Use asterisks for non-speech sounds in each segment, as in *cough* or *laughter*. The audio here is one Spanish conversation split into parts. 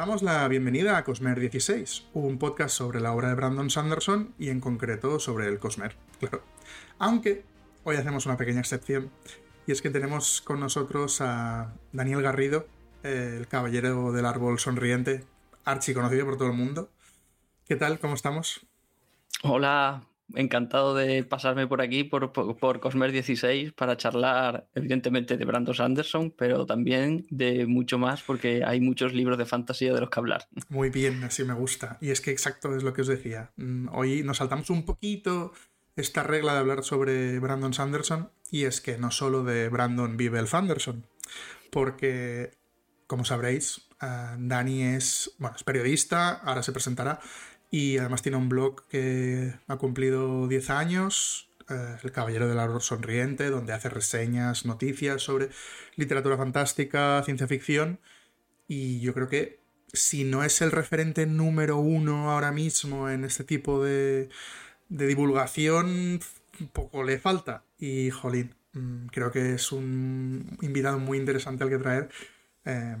Os damos la bienvenida a Cosmer 16, un podcast sobre la obra de Brandon Sanderson y en concreto sobre el Cosmer, claro. Aunque hoy hacemos una pequeña excepción y es que tenemos con nosotros a Daniel Garrido, el caballero del árbol sonriente, archi conocido por todo el mundo. ¿Qué tal? ¿Cómo estamos? Hola, encantado de pasarme por aquí, por, por, Cosmer 16, para charlar, evidentemente, de Brandon Sanderson, pero también de mucho más, porque hay muchos libros de fantasía de los que hablar. Muy bien, así me gusta. Y es que exacto es lo que os decía. Mm, hoy nos saltamos un poquito esta regla de hablar sobre Brandon Sanderson, y es que no solo de Brandon vive el Sanderson, porque, como sabréis, uh, Dani es, bueno, es periodista, ahora se presentará, y además tiene un blog que ha cumplido 10 años, eh, El Caballero del Árbol Sonriente, donde hace reseñas, noticias sobre literatura fantástica, ciencia ficción. Y yo creo que si no es el referente número uno ahora mismo en este tipo de, de divulgación, poco le falta. Y jolín, mm, creo que es un invitado muy interesante al que traer eh,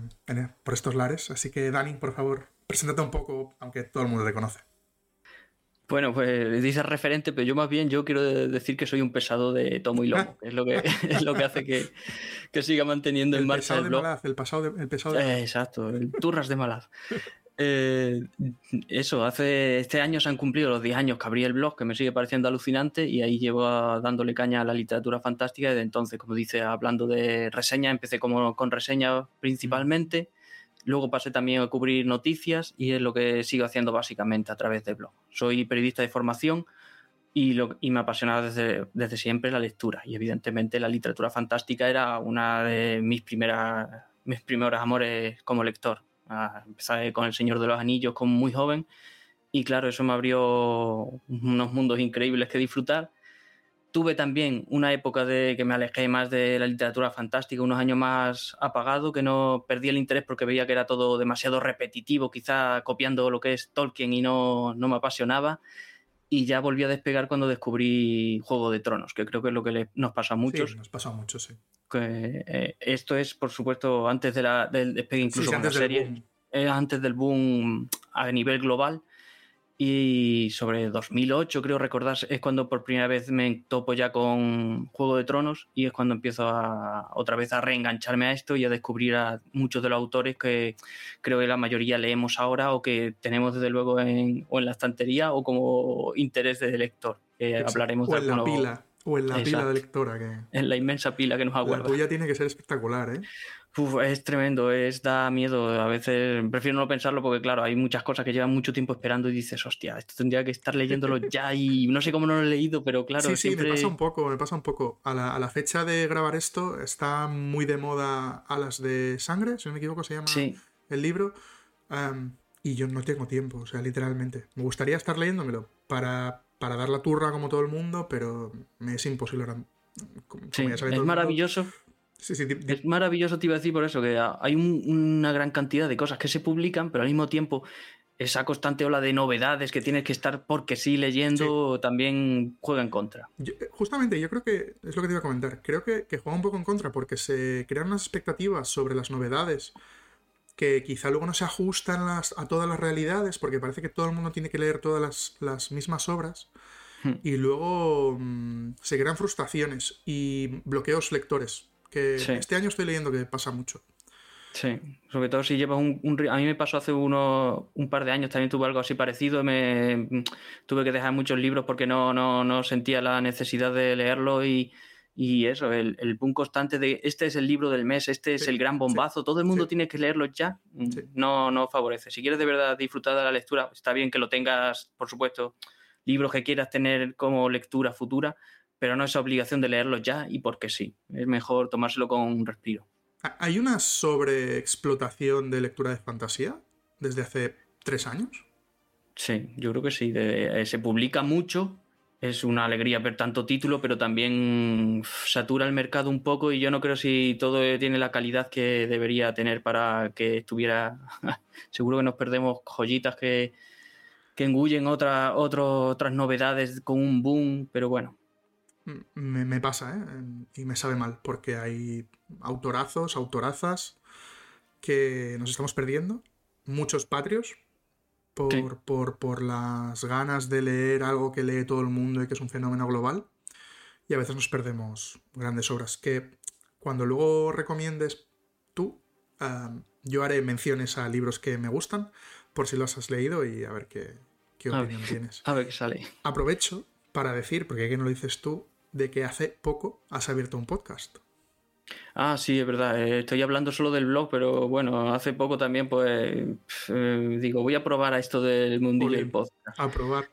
por estos lares. Así que Dani, por favor, Preséntate un poco, aunque todo el mundo te conoce. Bueno, pues dices referente, pero yo más bien yo quiero decir que soy un pesado de tomo y lomo, *laughs* que es lo que, es lo que hace que, siga manteniendo en marcha el blog. el, pasado de, el pesado de eh, Exacto, el turras de Malaz. *laughs* Eh, eso, hace este año se han cumplido los 10 años que abrí el blog, que me sigue pareciendo alucinante, y ahí llevo dándole caña a la literatura fantástica. Desde entonces, como dice, hablando de reseña, empecé como con reseña principalmente. Luego pasé también a cubrir noticias y es lo que sigo haciendo básicamente a través del blog. Soy periodista de formación y, me apasiona desde, desde, siempre la lectura. Y evidentemente la literatura fantástica era una de mis, primeras, mis primeros amores como lector. Ah, empecé con El Señor de los Anillos como muy joven y claro, eso me abrió unos mundos increíbles que disfrutar Tuve también una época de que me alejé más de la literatura fantástica, unos años más apagado, que no perdí el interés porque veía que era todo demasiado repetitivo, quizá copiando lo que es Tolkien y no, no me apasionaba. Y ya volví a despegar cuando descubrí Juego de Tronos, que creo que es lo que nos pasa a muchos. Sí, nos pasa a muchos, sí. Que, eh, esto es, por supuesto, antes de la, del despegue incluso de la serie. antes del boom a nivel global y sobre 2008, creo recordar, es cuando por primera vez me topo ya con Juego de Tronos y es cuando empiezo a, otra vez a reengancharme a esto y a descubrir a muchos de los autores que creo que la mayoría leemos ahora o que tenemos desde luego en, o en la estantería o como interés de lector. hablaremos o en la pila. O en la pila de lectora. Que... En la inmensa pila que nos aguarda. La tuya tiene que ser espectacular, ¿eh? Es tremendo, es da miedo. A veces prefiero no pensarlo porque, claro, hay muchas cosas que llevan mucho tiempo esperando y dices, hostia, esto tendría que estar leyéndolo *laughs* ya y no sé cómo no lo he leído, pero claro. Sí, sí, me pasa un poco, me pasa un poco. A la, fecha de grabar esto está muy de moda Alas de Sangre, si no me equivoco, se llama el libro. y yo no tengo tiempo, o sea, literalmente. Me gustaría estar leyéndomelo para, para dar la turra como todo el mundo, pero me es imposible ahora. sí, es maravilloso. Es maravilloso, te iba a decir por eso, que hay una gran cantidad de cosas que se publican, pero al mismo tiempo esa constante ola de novedades que tienes que estar porque sí leyendo también juega en contra. Eh, justamente, yo creo que es lo que te iba a comentar. Creo que, juega un poco en contra porque se crean unas expectativas sobre las novedades que quizá luego no se ajustan a todas las realidades porque parece que todo el mundo tiene que leer todas las, mismas obras. Hmm. Y luego mm, se crean frustraciones y bloqueos lectores que este año estoy leyendo que pasa mucho. Sí, sobre todo si llevas un, A mí me pasó hace uno, un par de años, también tuve algo así parecido. Me, tuve que dejar muchos libros porque no, no, no sentía la necesidad de leerlo y, y eso, el, el boom constante de este es el libro del mes, este es el gran bombazo, todo el mundo tiene que leerlo ya, no, no favorece. Si quieres de verdad disfrutar de la lectura, está bien que lo tengas, por supuesto, libros que quieras tener como lectura futura, pero no es obligación de leerlo ya y porque sí. Es mejor tomárselo con un respiro. ¿Hay una sobreexplotación de lectura de fantasía desde hace tres años? Sí, yo creo que sí. Eh, se publica mucho, es una alegría ver tanto título, pero también satura el mercado un poco y yo no creo si todo tiene la calidad que debería tener para que estuviera... *laughs* Seguro que nos perdemos joyitas que, que engullen otra, otras novedades con un boom, pero bueno, me, pasa, ¿eh? Y me sabe mal, porque hay autorazos, autorazas que nos estamos perdiendo muchos patrios por, por, por, las ganas de leer algo que lee todo el mundo y que es un fenómeno global. Y a veces nos perdemos grandes obras. Que cuando luego recomiendes tú, yo haré menciones a libros que me gustan, por si los has leído y a ver qué, qué opinión tienes. A ver qué sale. Aprovecho para decir, porque aquí no lo dices tú, de que hace poco has abierto un podcast. Ah, sí, es verdad. Eh, estoy hablando solo del blog, pero bueno, hace poco también, pues, eh, digo, voy a probar a esto del mundillo del podcast. A probar.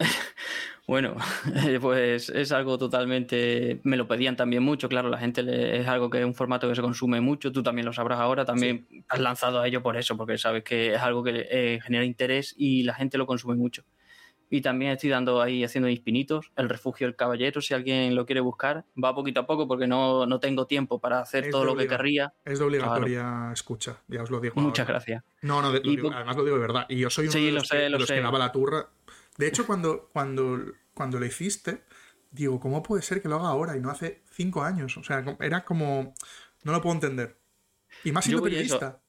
*laughs* bueno, *laughs* pues es algo totalmente. Me lo pedían también mucho, claro, la gente es algo que es un formato que se consume mucho, tú también lo sabrás ahora, también has lanzado a ello por eso, porque sabes que es algo que eh, genera interés y la gente lo consume mucho. Y también estoy dando ahí, haciendo mis pinitos, El Refugio del Caballero, si alguien lo quiere buscar. Va poquito a poco porque no, no tengo tiempo para hacer todo lo que querría. Es de obligatoria escucha, ya os lo digo. Muchas gracias. No, no, además lo digo de verdad. Y yo soy uno de los, que, los que daba la turra. De hecho, cuando, cuando, cuando lo hiciste, digo, ¿cómo puede ser que lo haga ahora y no hace cinco años? O sea, era como... No lo puedo entender. Y más siendo periodista.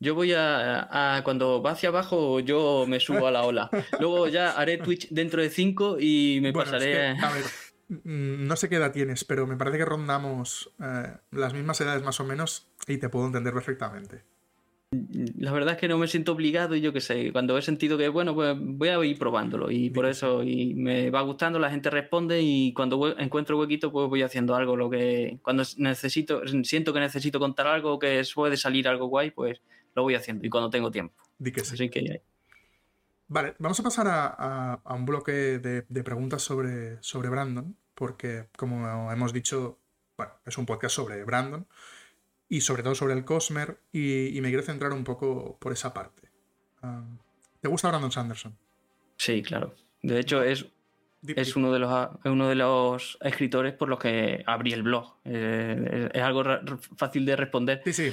Yo voy a, Cuando va hacia abajo, yo me subo a la ola. Luego ya haré Twitch dentro de 5 y me pasaré. a ver, mm, no sé qué edad tienes, pero me parece que rondamos eh, las mismas edades más o menos y te puedo entender perfectamente. La verdad es que no me siento obligado y yo qué sé, cuando he sentido que, bueno, pues voy a ir probándolo y por eso y me va gustando, la gente responde y cuando encuentro huequito pues voy haciendo algo, lo que cuando necesito, siento que necesito contar algo, que puede salir algo guay, pues lo voy haciendo y cuando tengo tiempo. Di que sí. Vale, vamos a pasar a, un bloque de, preguntas sobre, sobre Brandon, porque como hemos dicho, bueno, es un podcast sobre Brandon y sobre todo sobre el Cosmer y, me quiero centrar un poco por esa parte. Ah, ¿Te gusta Brandon Sanderson? Sí, claro. De hecho, es, es uno de, los, uno de los escritores por los que abrí el blog. Eh, es, algo fácil de responder. Sí, sí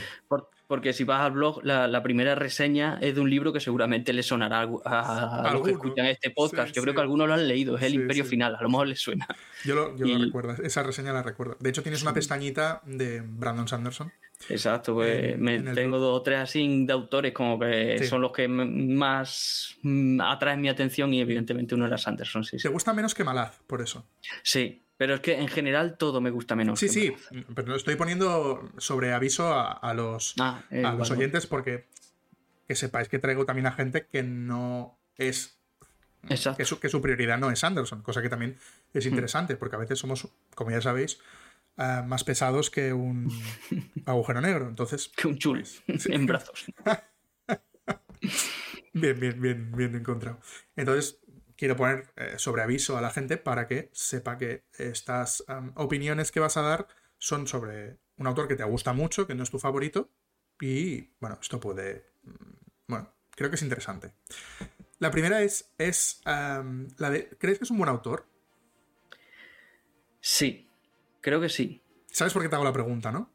porque si vas al blog, la, primera reseña es de un libro que seguramente le sonará a, los que escuchan este podcast. yo creo que algunos lo han leído, es El Imperio Final, a lo mejor les suena. Yo lo, yo recuerdo, esa reseña la recuerdo. De hecho, tienes una pestañita de Brandon Sanderson. Exacto, pues me tengo dos o tres así de autores como que son los que más atraen mi atención y evidentemente uno era Sanderson. Sí, ¿Te gusta menos que Malaz, por eso? Sí, pero es que en general todo me gusta menos. Sí, sí, pero lo estoy poniendo sobre aviso a, los, ah, eh, a los oyentes porque que sepáis que traigo también a gente que no es. Que su, que su, prioridad no es Anderson, cosa que también es hmm. interesante, porque a veces somos, como ya sabéis, eh, más pesados que un *laughs* agujero negro. Entonces. Que un chul pues, *laughs* en brazos. *laughs* bien, bien, bien, bien encontrado. Entonces, quiero poner eh, sobre aviso a la gente para que sepa que estas opiniones que vas a dar son sobre un autor que te gusta mucho, que no es tu favorito, y bueno, esto puede... Mm, bueno, creo que es interesante. La primera es, es la de... ¿Crees que es un buen autor? Sí, creo que sí. ¿Sabes por qué te hago la pregunta, no?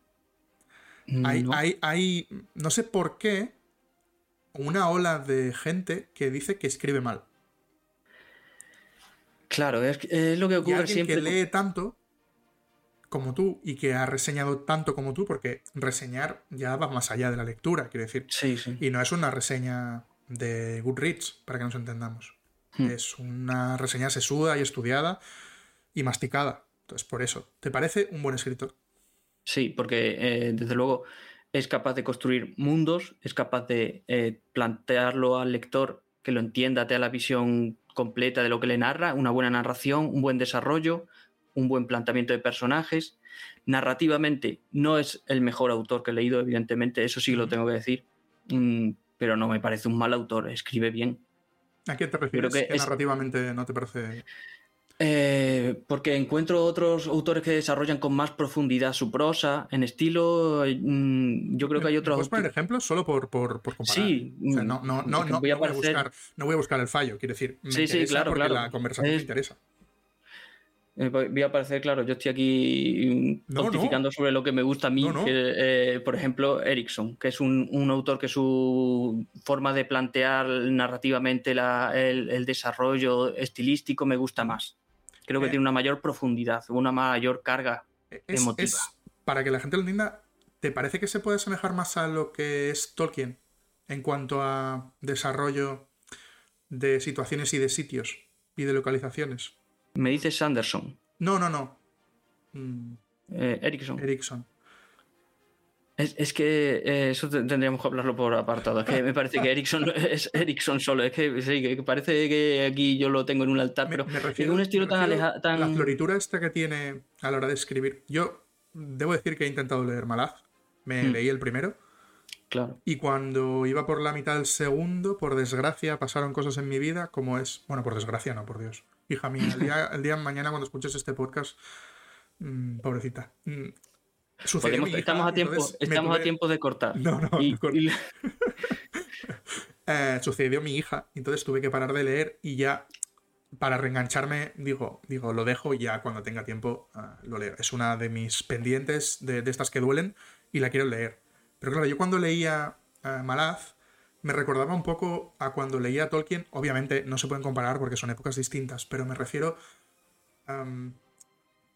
Hay, hay, hay, no sé por qué, una ola de gente que dice que escribe mal. Claro, es, lo que ocurre y siempre. que lee tanto como tú y que ha reseñado tanto como tú, porque reseñar ya va más allá de la lectura, quiero decir. Sí, sí. Y no es una reseña de Goodreads, para que nos entendamos. Hmm. Es una reseña sesuda y estudiada y masticada. Entonces, por eso, ¿te parece un buen escritor? Sí, porque eh, desde luego es capaz de construir mundos, es capaz de eh, plantearlo al lector que lo entienda, te da la visión completa de lo que le narra, una buena narración, un buen desarrollo, un buen planteamiento de personajes. Narrativamente no es el mejor autor que he leído, evidentemente, eso sí lo tengo que decir, mm, pero no me parece un mal autor, escribe bien. ¿A qué te refieres? que, narrativamente no te parece...? Eh, porque encuentro otros autores que desarrollan con más profundidad su prosa, en estilo. Mm, yo creo que hay otros. ¿Puedes poner ejemplos solo por, por, comparar? Sí. no, no, no, no, voy a buscar, no voy a buscar el fallo, quiero decir. sí, sí, claro, porque claro. la conversación me interesa. Eh, voy a aparecer, claro, yo estoy aquí pontificando sobre lo que me gusta a mí. Eh, por ejemplo, Erickson, que es un, autor que su forma de plantear narrativamente el, desarrollo estilístico me gusta más. Creo que eh, tiene una mayor profundidad, una mayor carga emotiva. para que la gente lo entienda, ¿te parece que se puede asemejar más a lo que es Tolkien? en cuanto a desarrollo de situaciones y de sitios y de localizaciones. Me dices Sanderson. No, no, no. Mm, eh, Ericsson. Ericsson. Es, que eh, eso tendríamos que hablarlo por apartado. Es que me parece que Ericsson es Ericsson solo. Es que, sí, que parece que aquí yo lo tengo en un altar, pero me refiero, un estilo tan alejado. La floritura esta que tiene a la hora de escribir. Yo debo decir que he intentado leer Malaz. Me hmm. leí el primero. Claro. Y cuando iba por la mitad del segundo, por desgracia, pasaron cosas en mi vida, como es. Bueno, por desgracia, no, por Dios. Hija mía, el día, el día mañana, cuando escuches este podcast, mm, pobrecita. Mm, estamos a tiempo, estamos a tiempo de cortar. No, no, *laughs* eh, sucedió mi hija, entonces tuve que parar de leer y ya para reengancharme, digo, digo, lo dejo y ya cuando tenga tiempo ah, lo leo. Es una de mis pendientes de, de estas que duelen y la quiero leer. Pero claro, yo cuando leía uh, Malaz me recordaba un poco a cuando leía Tolkien. Obviamente no se pueden comparar porque son épocas distintas, pero me refiero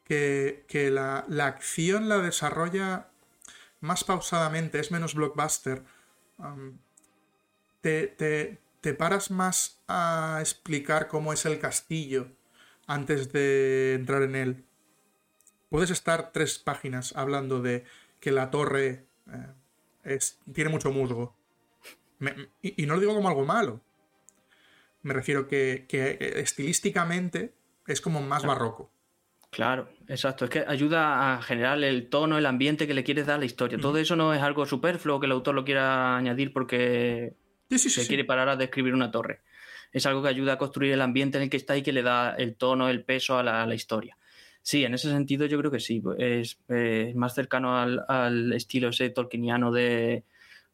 que, que la, acción la desarrolla más pausadamente, es menos blockbuster. te, te, te paras más a explicar cómo es el castillo antes de entrar en él. Puedes estar tres páginas hablando de que la torre eh, tiene mucho musgo. y, no lo digo como algo malo. Me refiero que, estilísticamente es como más barroco. Claro, exacto. Es que ayuda a generar el tono, el ambiente que le quieres dar a la historia. Todo eso no es algo superfluo que el autor lo quiera añadir porque se quiere parar a describir una torre. Es algo que ayuda a construir el ambiente en el que está y que le da el tono, el peso a la historia. Sí, en ese sentido yo creo que sí. Es, eh, más cercano al, estilo ese tolkieniano de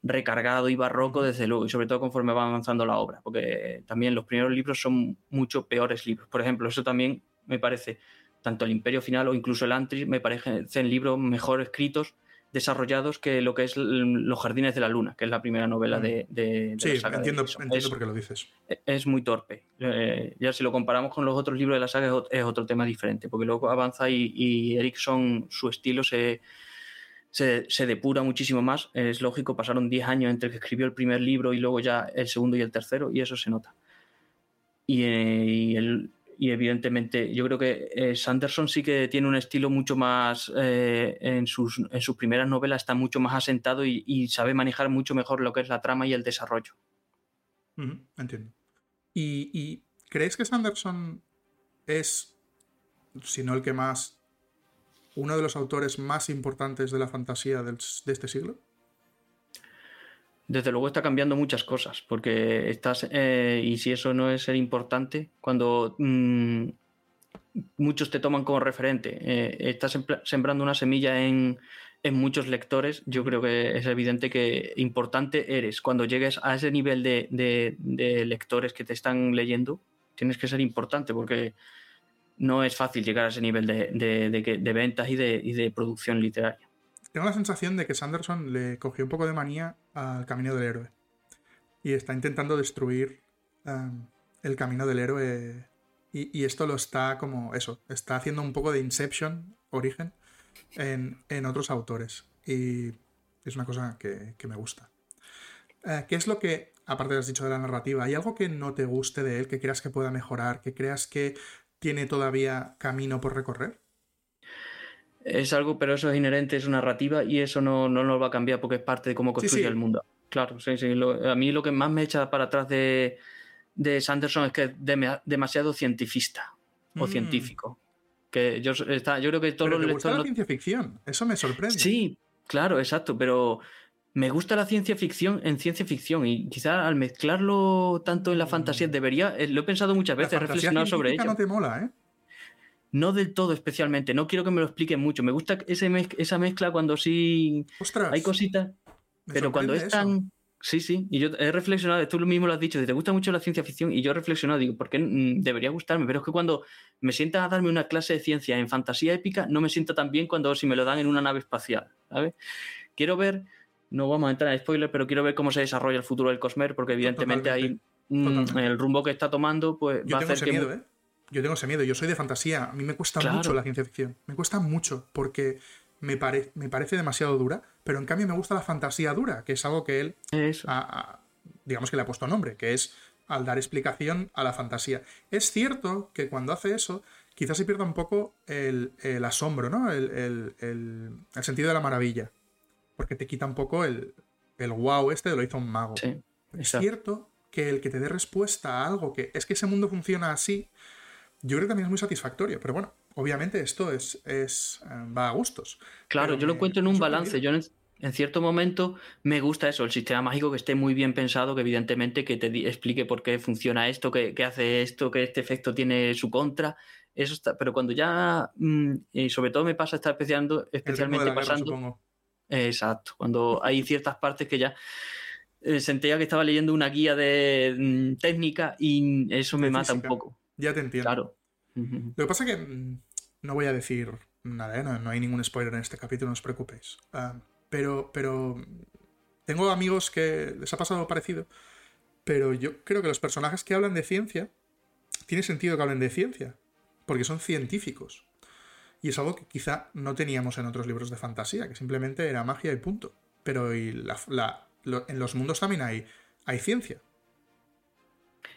recargado y barroco, desde luego, y sobre todo conforme va avanzando la obra, porque también los primeros libros son mucho peores libros. Por ejemplo, eso también me parece, tanto el Imperio Final o incluso el Antris, me parecen libros mejor escritos desarrollados que lo que es Los Jardines de la Luna, que es la primera novela mm. de, sí, entiendo, entiendo por qué lo dices. E, es muy torpe. Eh, ya si lo comparamos con los otros libros de la saga es otro tema diferente, porque luego avanza y, y Erickson, su estilo se, se, depura muchísimo más. Es lógico, pasaron 10 años entre que escribió el primer libro y luego ya el segundo y el tercero, y eso se nota. Y, eh, y el, y evidentemente yo creo que eh, Sanderson sí que tiene un estilo mucho más, eh, en, sus, en sus primeras novelas está mucho más asentado y, sabe manejar mucho mejor lo que es la trama y el desarrollo. entiendo. ¿Y, crees que Sanderson es, si no el que más, uno de los autores más importantes de la fantasía de este siglo? Desde luego está cambiando muchas cosas, porque estás, eh, y si eso no es ser importante, cuando mm, muchos te toman como referente, eh, estás sembrando una semilla en, muchos lectores, yo creo que es evidente que importante eres. Cuando llegues a ese nivel de, lectores que te están leyendo, tienes que ser importante, porque no es fácil llegar a ese nivel de, ventas y de producción literaria tengo la sensación de que Sanderson le cogió un poco de manía al camino del héroe. Y está intentando destruir um, el camino del héroe. Y, esto lo está como eso, está haciendo un poco de Inception, origen, en, otros autores. Y es una cosa que, me gusta. Eh, ¿Qué es lo que, aparte de has dicho de la narrativa, hay algo que no te guste de él, que creas que pueda mejorar, que creas que tiene todavía camino por recorrer? Es algo, pero eso es inherente, es una narrativa y eso no, no nos va a cambiar porque es parte de cómo construye el mundo. Claro, sí, sí. a mí lo que más me echa para atrás de, de Sanderson es que es demasiado cientifista o mm. científico. Que yo, está, yo creo que todos los lectores. Gusta la ciencia ficción, eso me sorprende. Sí, claro, exacto, pero me gusta la ciencia ficción en ciencia ficción y quizás al mezclarlo tanto en la fantasía mm. debería, eh, lo he pensado muchas veces, reflexionar sobre ello. no te mola, ¿eh? No del todo especialmente, no quiero que me lo expliquen mucho. Me gusta esa mezcla cuando sí hay cositas, pero cuando es tan... Sí, sí, y yo he reflexionado, tú mismo lo has dicho, te gusta mucho la ciencia ficción y yo he reflexionado, digo, ¿por qué debería gustarme? Pero es que cuando me sientas a darme una clase de ciencia en fantasía épica, no me siento tan bien cuando si me lo dan en una nave espacial, ¿sabes? Quiero ver, no vamos a entrar en spoiler, pero quiero ver cómo se desarrolla el futuro del Cosmer, porque evidentemente ahí el rumbo que está tomando, pues va a hacer que... Miedo, ¿eh? Yo tengo ese miedo, yo soy de fantasía, a mí me cuesta mucho la ciencia ficción, me cuesta mucho porque me, me parece demasiado dura, pero en cambio me gusta la fantasía dura, que es algo que él digamos que le ha puesto nombre, que es al dar explicación a la fantasía. Es cierto que cuando hace eso, quizás se pierda un poco el, asombro, ¿no? El, sentido de la maravilla. Porque te quita un poco el, el wow este de lo hizo un mago. es cierto que el que te dé respuesta a algo que es que ese mundo funciona así, yo creo que también es muy satisfactorio. Pero bueno, obviamente esto es, es eh, va a gustos. Claro, yo lo encuentro en un balance. Yo en, cierto momento me gusta eso, el sistema mágico que esté muy bien pensado, que evidentemente que te explique por qué funciona esto, que, hace esto, que este efecto tiene su contra. Eso está, pero cuando ya, mm, y sobre todo me pasa, está especialmente pasando. exacto, cuando hay ciertas partes que ya eh, sentía que estaba leyendo una guía de mm, técnica y eso me mata un poco. Ya te entiendo. Claro. Lo que pasa es que mm, no voy a decir nada, ¿eh? no, hay ningún spoiler en este capítulo, no os preocupéis. Ah, pero, pero tengo amigos que les ha pasado parecido, pero yo creo que los personajes que hablan de ciencia, tiene sentido que hablen de ciencia, porque son científicos. Y es algo que quizá no teníamos en otros libros de fantasía, que simplemente era magia y punto. Pero en los mundos también hay, hay ciencia.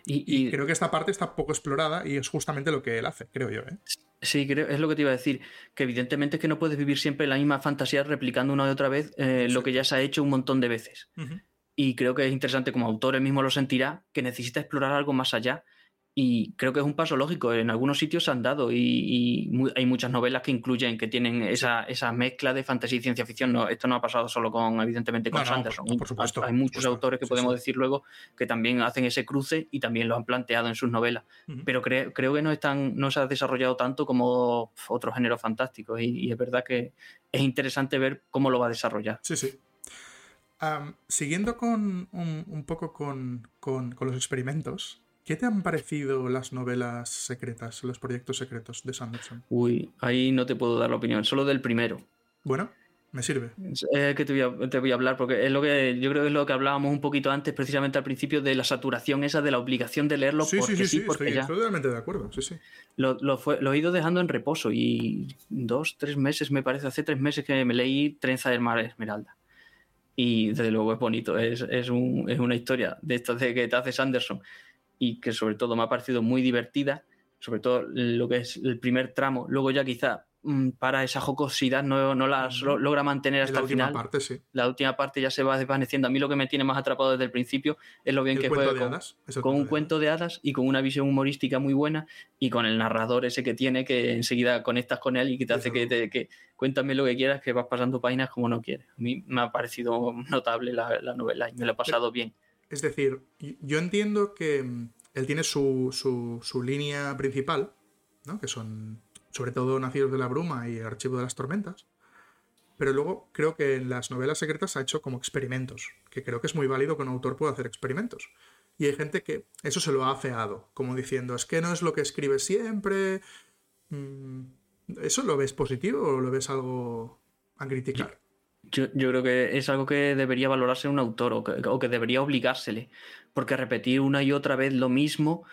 Y, creo que esta parte está poco explorada y es justamente lo que él hace, creo yo. ¿eh? Sí, creo, es lo que te iba a decir, que evidentemente es que no puedes vivir siempre la misma fantasía replicando una y otra vez eh, lo que ya se ha hecho un montón de veces. Y creo que es interesante, como autor él mismo lo sentirá, que necesita explorar algo más allá y creo que es un paso lógico. En algunos sitios se han dado y, hay muchas novelas que incluyen, que tienen esa, esa, mezcla de fantasía y ciencia ficción. No, esto no ha pasado solo con, evidentemente, con Sanderson. por, supuesto, hay muchos autores que podemos decir luego que también hacen ese cruce y también lo han planteado en sus novelas. Pero creo que no, están, no se ha desarrollado tanto como otros géneros fantásticos y, es verdad que es interesante ver cómo lo va a desarrollar. Sí, sí. siguiendo con un, poco con, con, con los experimentos, ¿Qué te han parecido las novelas secretas, los proyectos secretos de Sanderson? Uy, ahí no te puedo dar la opinión, solo del primero. Bueno, me sirve. Es que te voy, a, hablar, porque es lo que yo creo que es lo que hablábamos un poquito antes, precisamente al principio, de la saturación esa, de la obligación de leerlo. Sí, sí, sí, sí, estoy, totalmente de acuerdo, sí, sí. Lo, lo, he ido dejando en reposo y dos, tres meses, me parece, hace tres meses que me leí Trenza del Mar Esmeralda. Y desde luego es bonito, es, es, un, es una historia de estas de que te hace Sanderson y que sobre todo me ha parecido muy divertida, sobre todo lo que es el primer tramo. Luego ya quizá mm, para esa jocosidad no, no la logra mantener hasta el final. Parte, sí. La última parte ya se va desvaneciendo. A mí lo que me tiene más atrapado desde el principio es lo bien que juega con, un cuento de hadas y con una visión humorística muy buena y con el narrador ese que tiene que enseguida conectas con él y que te hace que, te, que cuéntame lo que quieras que vas pasando páginas como no quieres. A mí me ha parecido notable la, la novela y me lo he pasado bien. Es decir, yo entiendo que mm, él tiene su, su, línea principal, ¿no? que son sobre todo Nacidos de la Bruma y Archivo de las Tormentas, pero luego creo que en las novelas secretas ha hecho como experimentos, que creo que es muy válido que un autor pueda hacer experimentos. Y hay gente que eso se lo ha afeado, como diciendo, es que no es lo que escribe siempre. Mm, ¿Eso lo ves positivo o lo ves algo a criticar? Yo, creo que es algo que debería valorarse un autor o que, debería obligársele, porque repetir una y otra vez lo mismo,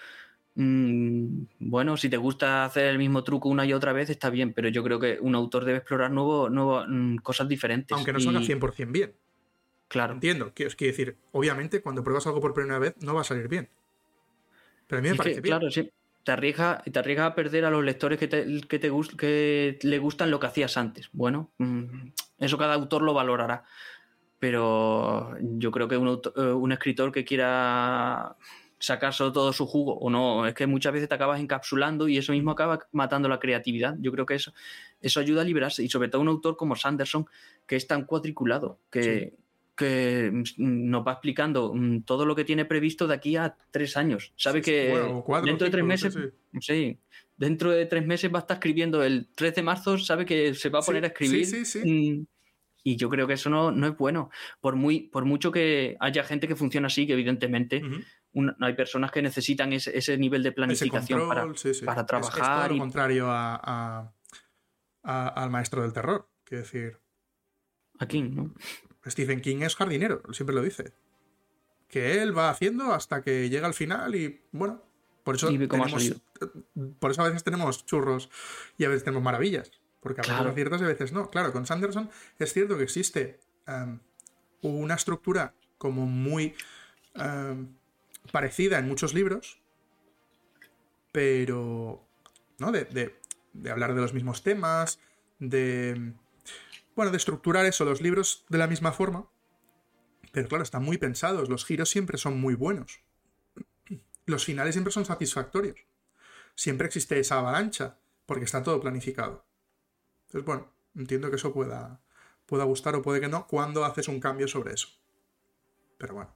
mm, bueno, si te gusta hacer el mismo truco una y otra vez está bien, pero yo creo que un autor debe explorar nuevo, nuevo mm, cosas diferentes. Aunque no salga 100% bien. Claro. Entiendo, quiero, quiero decir, obviamente cuando pruebas algo por primera vez no va a salir bien. Pero a mí me parece bien. Claro, sí te arriesgas te a perder a los lectores que, te, que, te, que le gustan lo que hacías antes. Bueno, mm, eso cada autor lo valorará. Pero yo creo que un, eh, un escritor que quiera sacar solo todo su jugo o no, es que muchas veces te acabas encapsulando y eso mismo acaba matando la creatividad. Yo creo que eso, eso ayuda a liberarse y sobre todo un autor como Sanderson que es tan cuadriculado, que, que mm, nos va explicando mm, todo lo que tiene previsto de aquí a tres años. Sabe que dentro de tres meses, sí. dentro de tres meses va a estar escribiendo el 3 de marzo, sabe que se va a poner a escribir. Mm, y yo creo que eso no, no, es bueno. Por, muy, por mucho que haya gente que funciona así, que evidentemente hay personas que necesitan ese, nivel de planificación para, para, trabajar. Es, todo lo contrario a, al maestro del terror. Quiero decir. Aquí, ¿no? Stephen King es jardinero, siempre lo dice. Que él va haciendo hasta que llega al final y bueno, por eso, tenemos, por eso a veces tenemos churros y a veces tenemos maravillas. Porque a veces ciertas y a veces no. Claro, con Sanderson es cierto que existe em, una estructura como muy eh, parecida en muchos libros, pero, ¿no? De, de, de, hablar de los mismos temas, de, bueno, de estructurar eso, los libros de la misma forma. Pero claro, están muy pensados, los giros siempre son muy buenos. Los finales siempre son satisfactorios. Siempre existe esa avalancha, porque está todo planificado. Entonces, bueno, entiendo que eso pueda, pueda gustar o puede que no cuando haces un cambio sobre eso. Pero bueno.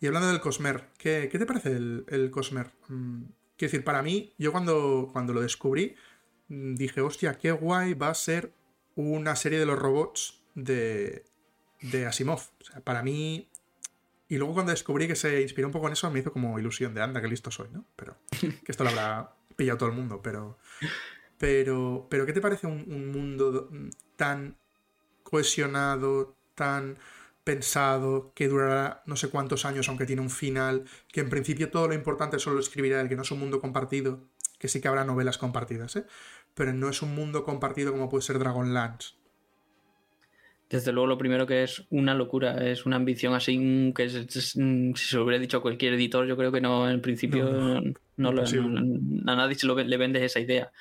Y hablando del Cosmer, ¿qué, qué te parece el, Cosmer? Mm, quiero decir, para mí, yo cuando, cuando lo descubrí, mm, dije, hostia, qué guay va a ser una serie de los robots de, de Asimov. O sea, para mí. Y luego cuando descubrí que se inspiró un poco en eso, me hizo como ilusión de anda, qué listo soy, ¿no? Pero. *laughs* Que esto lo habrá pillado todo el mundo, pero. Pero. Pero, ¿qué te parece un, un mundo tan cohesionado, tan pensado, que durará no sé cuántos años, aunque tiene un final, que en principio todo lo importante solo lo escribirá el que no es un mundo compartido, que sí que habrá novelas compartidas, ¿eh? Pero no es un mundo compartido como puede ser Dragonlance. Desde luego, lo primero que es una locura, es una ambición así que es, es, si se lo hubiera dicho a cualquier editor, yo creo que no, en principio no, no, no, lo, a nadie se lo, le vendes esa idea.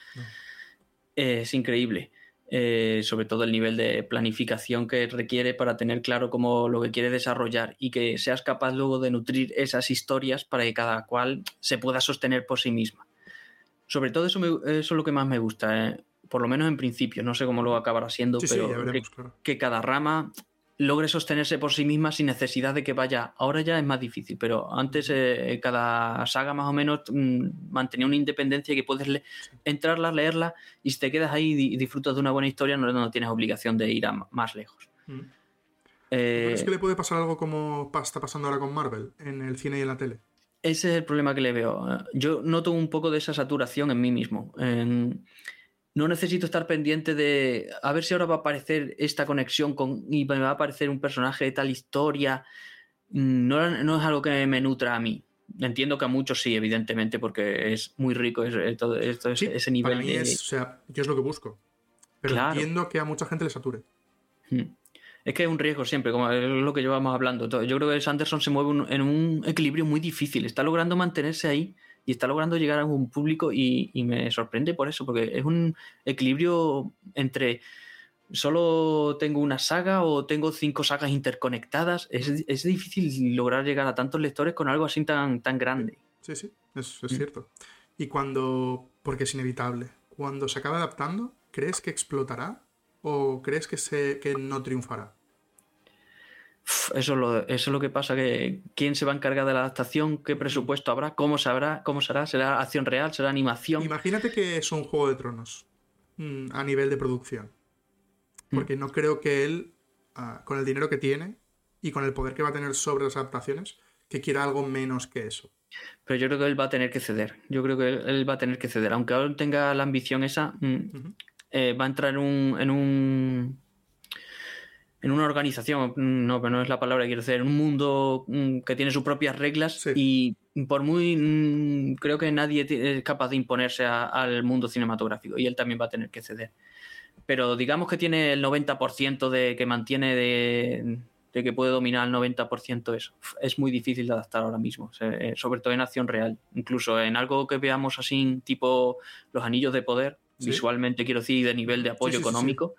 Es increíble. Eh, sobre todo el nivel de planificación que requiere para tener claro cómo lo que quiere desarrollar y que seas capaz luego de nutrir esas historias para que cada cual se pueda sostener por sí misma. Sobre todo eso, me, eso es lo que más me gusta, eh. por lo menos en principio, no sé cómo lo acabará siendo, sí, pero sí, veremos, que, claro. que cada rama logre sostenerse por sí misma sin necesidad de que vaya. Ahora ya es más difícil, pero antes eh, cada saga más o menos mmm, mantenía una independencia que puedes le entrarla, leerla y si te quedas ahí y disfrutas de una buena historia no, no tienes obligación de ir a más lejos. Mm. Eh, ¿Es que le puede pasar algo como está pasando ahora con Marvel en el cine y en la tele? Ese es el problema que le veo. Yo noto un poco de esa saturación en mí mismo. En no necesito estar pendiente de a ver si ahora va a aparecer esta conexión con y me va a aparecer un personaje de tal historia. No, no es algo que me nutra a mí. Entiendo que a muchos sí, evidentemente, porque es muy rico es, todo esto, sí, ese nivel. Para mí de... es, o sea, yo es lo que busco. Pero claro. entiendo que a mucha gente le sature. Hmm. Es que es un riesgo siempre, como es lo que llevamos hablando. Yo creo que Sanderson se mueve en un equilibrio muy difícil. Está logrando mantenerse ahí y está logrando llegar a un público y, me sorprende por eso, porque es un equilibrio entre solo tengo una saga o tengo cinco sagas interconectadas. Es, es difícil lograr llegar a tantos lectores con algo así tan, tan grande. Sí, sí, es, cierto. Y cuando, porque es inevitable, cuando se acabe adaptando, ¿crees que explotará o crees que, se, que no triunfará? Eso es, lo, eso es lo que pasa, que quién se va a encargar de la adaptación, qué presupuesto habrá, cómo sabrá, cómo será, será acción real, será animación. Imagínate que es un juego de tronos mmm, a nivel de producción. Porque mm. no creo que él, uh, con el dinero que tiene y con el poder que va a tener sobre las adaptaciones, que quiera algo menos que eso. Pero yo creo que él va a tener que ceder. Yo creo que él, va a tener que ceder. Aunque aún tenga la ambición esa, uh -huh. eh, va a entrar en un, en un en una organización, no, pero no es la palabra que quiero decir, en un mundo mm, que tiene sus propias reglas sí. y por muy mm, creo que nadie es capaz de imponerse a, al mundo cinematográfico y él también va a tener que ceder. Pero digamos que tiene el 90% de que mantiene de, de, que puede dominar el 90% eso. Es muy difícil de adaptar ahora mismo, sobre todo en acción real. Incluso en algo que veamos así, tipo los anillos de poder, ¿Sí? visualmente quiero decir, de nivel de apoyo sí, económico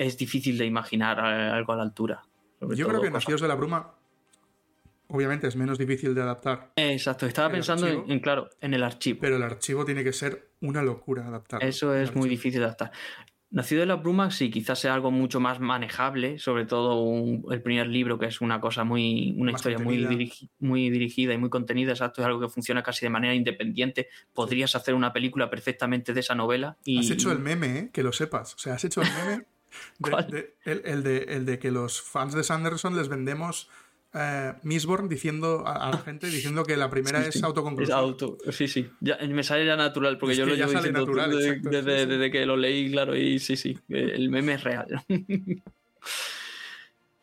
es difícil de imaginar algo a la altura. Yo creo que Nacidos de la Bruma, obviamente, es menos difícil de adaptar. Exacto, estaba pensando archivo, en, en, claro, en el archivo. Pero el archivo tiene que ser una locura adaptar. Eso es muy difícil de adaptar. Nacido de la Bruma, sí, quizás sea algo mucho más manejable, sobre todo un, el primer libro, que es una cosa muy, una más historia muy, dirigi, muy, dirigida y muy contenida, exacto, es algo que funciona casi de manera independiente. Podrías hacer una película perfectamente de esa novela. Y... Has hecho el meme, ¿eh? que lo sepas. O sea, has hecho el meme de, de, el, el, de, el, de, que los fans de Sanderson les vendemos eh, Mistborn diciendo a, a, la gente diciendo que la primera sí, es autoconclusiva. Es auto, sí, sí. Ya, me sale ya natural porque es yo lo llevo diciendo natural, desde, exacto, desde, sí, desde, que lo leí, claro, y sí, sí, el meme es real. *laughs*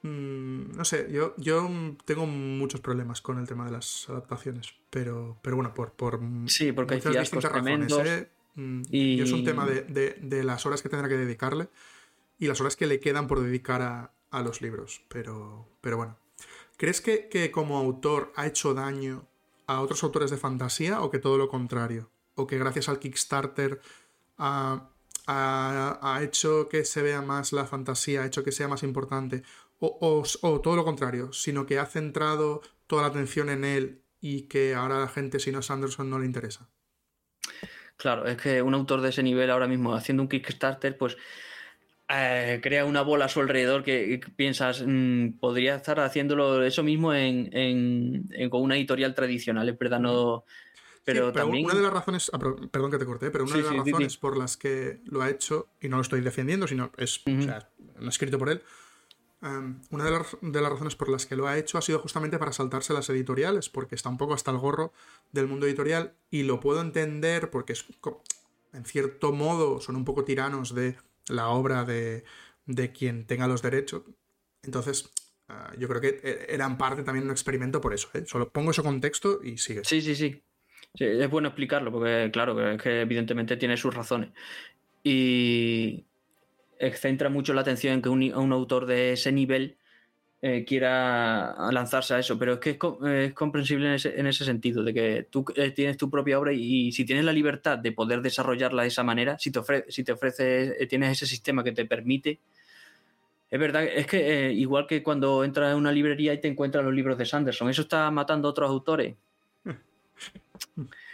mm, no sé, yo, yo tengo muchos problemas con el tema de las adaptaciones, pero, pero bueno, por, por sí, porque hay fiascos tremendos. ¿eh? y... y... es un tema de, de, de las horas que tendrá que dedicarle y las horas que le quedan por dedicar a, a los libros. Pero, pero bueno. ¿Crees que, que como autor ha hecho daño a otros autores de fantasía o que todo lo contrario? ¿O que gracias al Kickstarter ha, ha, hecho que se vea más la fantasía, ha hecho que sea más importante? O, o, todo lo contrario, sino que ha centrado toda la atención en él y que ahora la gente, si no es Anderson, no le interesa. Claro, es que un autor de ese nivel ahora mismo haciendo un Kickstarter, pues eh, crea una bola a su alrededor que, piensas, mm, podría estar haciéndolo eso mismo en, con una editorial tradicional, es verdad, no. Pero, también. Una de las razones. Ah, perdón que te corté, pero una de las razones por las que lo ha hecho, y no lo estoy defendiendo, sino es. O sea, no escrito por él. una de las, de las, razones por las que lo ha hecho ha sido justamente para saltarse las editoriales, porque está un poco hasta el gorro del mundo editorial, y lo puedo entender porque es, en cierto modo son un poco tiranos de la obra de, de quien tenga los derechos. Entonces, ah, yo creo que eh, era en parte también un experimento por eso. ¿eh? Solo pongo ese contexto y sigue. Sí, sí, sí, Es bueno explicarlo porque, claro, es que evidentemente tiene sus razones. Y centra mucho la atención en que un autor de ese nivel eh, quiera lanzarse a eso, pero es que es, comprensible en ese, sentido, de que tú eh, tienes tu propia obra y, si tienes la libertad de poder desarrollarla de esa manera, si te, ofrece, si te ofrece, eh, tienes ese sistema que te permite, es verdad, es que igual que cuando entras en una librería y te encuentras los libros de Sanderson, eso está matando a otros autores. *laughs*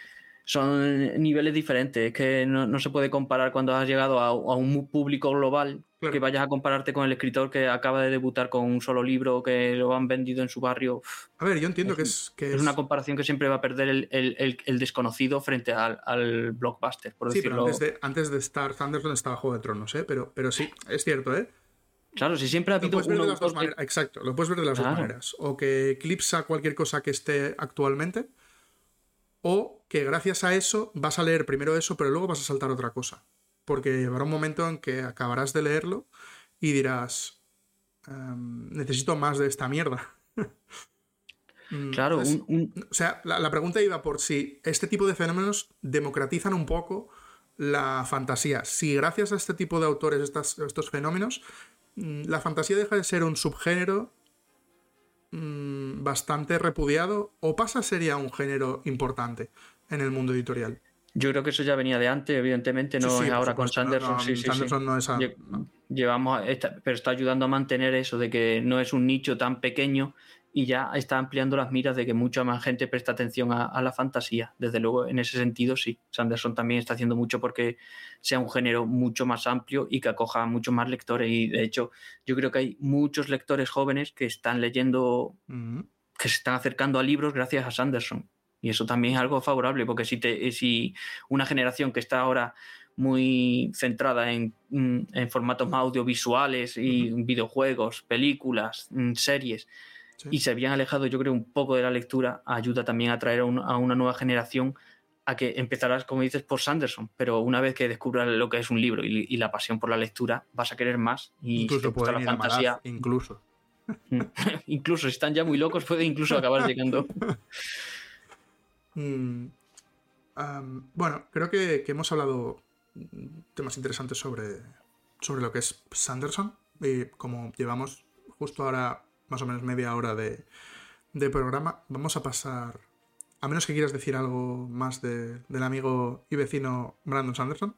son niveles diferentes. Es que no, se puede comparar cuando has llegado a, un público global que vayas a compararte con el escritor que acaba de debutar con un solo libro que lo han vendido en su barrio. A ver, yo entiendo que es. Que es, una comparación que siempre va a perder el, desconocido frente al, blockbuster, por sí, decirlo. Pero antes, de, estar Thunderstone estaba Juego de Tronos, ¿eh? Pero, pero sí, es cierto, ¿eh? Claro, si siempre ha habido Exacto, lo puedes ver de las dos maneras. O que eclipsa cualquier cosa que esté actualmente o que gracias a eso vas a leer primero eso, pero luego vas a saltar otra cosa. Porque habrá un momento en que acabarás de leerlo y dirás, necesito más de esta mierda. *laughs* Mm, claro, o sea, la, pregunta iba por si este tipo de fenómenos democratizan un poco la fantasía. Si gracias a este tipo de autores, estos fenómenos, mm, la fantasía deja de ser un subgénero Mm, bastante repudiado o pasa sería un género importante en el mundo editorial. Yo creo que eso ya venía de antes, evidentemente, no es ahora con Sanderson. Sanderson no es Llevamos, pero está ayudando a mantener eso de que no es un nicho tan pequeño y ya está ampliando las miras de que mucha más gente presta atención a, la fantasía. Desde luego, en ese sentido, sí. Sanderson también está haciendo mucho porque sea un género mucho más amplio y que acoja a muchos más lectores. Y de hecho, yo creo que hay muchos lectores jóvenes que están leyendo, que se están acercando a libros gracias a Sanderson. Y eso también es algo favorable, porque si, te, si una generación que está ahora muy centrada en, en formatos más audiovisuales y videojuegos, películas, series, y se habían alejado, yo creo, un poco de la lectura, ayuda también a traer a, una nueva generación a que empezarás, como dices, por Sanderson, pero una vez que descubras lo que es un libro y, la pasión por la lectura, vas a querer más. Y incluso la fantasía. incluso. *laughs* incluso, si están ya muy locos, puede incluso acabar llegando. *laughs* Mm, bueno, creo que, hemos hablado temas interesantes sobre, sobre lo que es Sanderson. Y como llevamos justo ahora más o menos media hora de, programa. Vamos a pasar, a menos que quieras decir algo más del amigo y vecino Brandon Sanderson,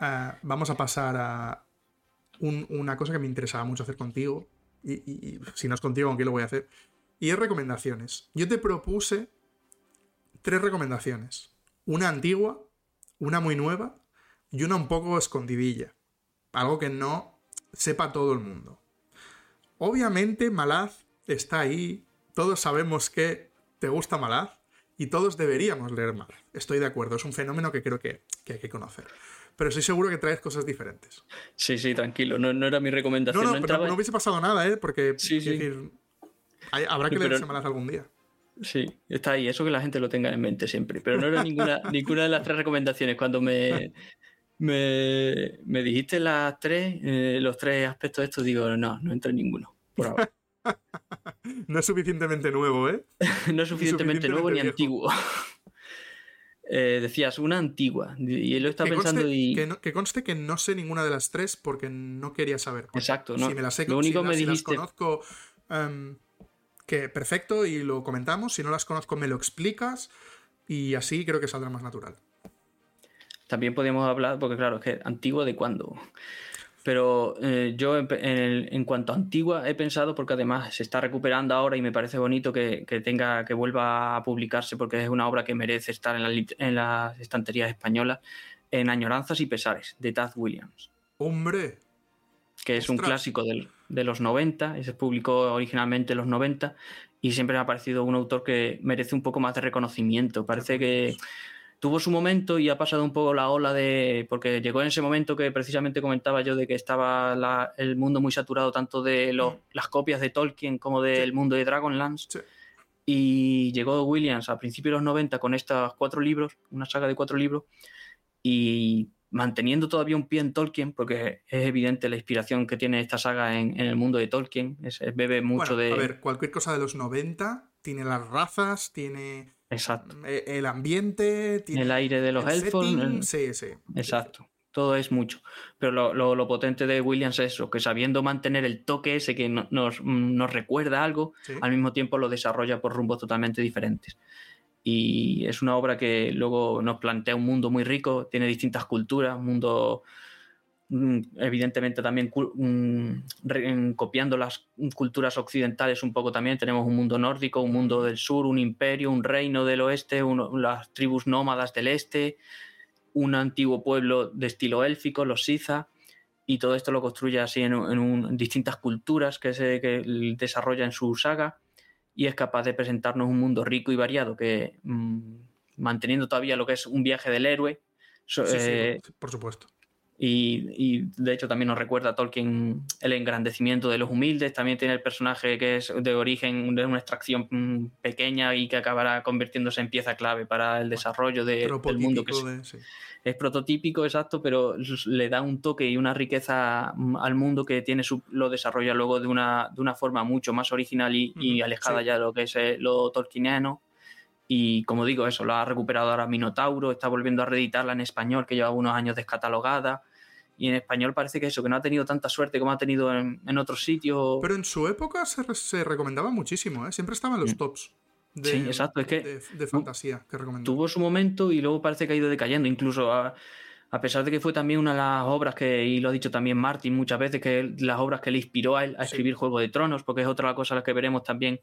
eh, vamos a pasar a una cosa que me interesaba mucho hacer contigo, y, si no es contigo, aunque lo voy a hacer, y es recomendaciones. Yo te propuse tres recomendaciones. Una antigua, una muy nueva y una un poco escondidilla. Algo que no sepa todo el mundo. Obviamente Malaz está ahí, todos sabemos que te gusta Malaz y todos deberíamos leer Malaz. Estoy de acuerdo, es un fenómeno que creo que, hay que conocer. Pero estoy seguro que traes cosas diferentes. Sí, sí, tranquilo, no, era mi recomendación. No, no, pero no hubiese pasado nada, ¿eh? Porque sí, habrá que leerse Malaz algún día. Sí, está ahí, eso que la gente lo tenga en mente siempre. Pero no era ninguna, *laughs* ninguna de las tres recomendaciones. Cuando me, me, me dijiste las tres, eh, los tres aspectos de esto, digo, no, no entra en ninguno. Por ahora. *laughs* no es suficientemente nuevo, ¿eh? *laughs* no es suficientemente, nuevo ni antiguo. Eh, decías, una antigua. Y él lo está pensando y. Que, conste que no sé ninguna de las tres porque no quería saber. Exacto, no. Si me las sé, lo único me las conozco. Em, que perfecto y lo comentamos. Si no las conozco, me lo explicas y así creo que saldrá más natural. También podríamos hablar, porque claro, es que antiguo de cuándo. Pero eh, yo en, cuanto a antigua he pensado, porque además se está recuperando ahora y me parece bonito que, tenga, que vuelva a publicarse, porque es una obra que merece estar en, en las estanterías españolas, en Añoranzas y Pesares, de Taz Williams. ¡Hombre! Que es un clásico de los 90, y se publicó originalmente en los 90, y siempre me ha parecido un autor que merece un poco más de reconocimiento. Parece que tuvo su momento y ha pasado un poco la ola de. porque llegó en ese momento que precisamente comentaba yo de que estaba el mundo muy saturado tanto de mm. las copias de Tolkien como del mundo de Dragonlance. Y llegó Williams a principios de los 90 con estos cuatro libros, una saga de cuatro libros, y manteniendo todavía un pie en Tolkien, porque es evidente la inspiración que tiene esta saga en, el mundo de Tolkien, es, bebe mucho de... A ver, cualquier cosa de los 90 tiene las razas, tiene Exacto. Eh, el ambiente, tiene el aire de los elfos. Sí, sí. Exacto. Todo es mucho. Pero lo, potente de Williams es eso, que sabiendo mantener el toque ese que nos, recuerda algo, al mismo tiempo lo desarrolla por rumbos totalmente diferentes. Y es una obra que luego nos plantea un mundo muy rico, tiene distintas culturas, un mundo mm, evidentemente también copiando las culturas occidentales un poco también. Tenemos un mundo nórdico, un mundo del sur, un imperio, un reino del oeste, las tribus nómadas del este, un antiguo pueblo de estilo élfico, los Siza, y todo esto lo construye así en, distintas culturas que se que desarrolla en su saga y es capaz de presentarnos un mundo rico y variado que, mm, manteniendo todavía lo que es un viaje del héroe. Eh, por supuesto. Y, de hecho también nos recuerda a Tolkien el engrandecimiento de los humildes. También tiene el personaje que es de origen de una extracción mm, pequeña y que acabará convirtiéndose en pieza clave para el desarrollo del mundo. Que es, prototípico, exacto, pero le da un toque y una riqueza mm, al mundo que tiene su, lo desarrolla luego de una, de una forma mucho más original y, alejada ya de lo que es eh, lo tolkieniano. Y como digo, eso, lo ha recuperado ahora Minotauro, está volviendo a reeditarla en español, que lleva unos años descatalogada. Y en español parece que eso, que no ha tenido tanta suerte como ha tenido en, otros sitios. Pero en su época se, recomendaba muchísimo, ¿eh? Siempre estaba en los mm. tops. De, sí, exacto, es que. De, fantasía que Tuvo su momento y luego parece que ha ido decayendo. Incluso a, pesar de que fue también una de las obras que, y lo ha dicho también Martin muchas veces, que las obras que le inspiró a él a escribir Juego de Tronos, porque es otra cosa la que veremos también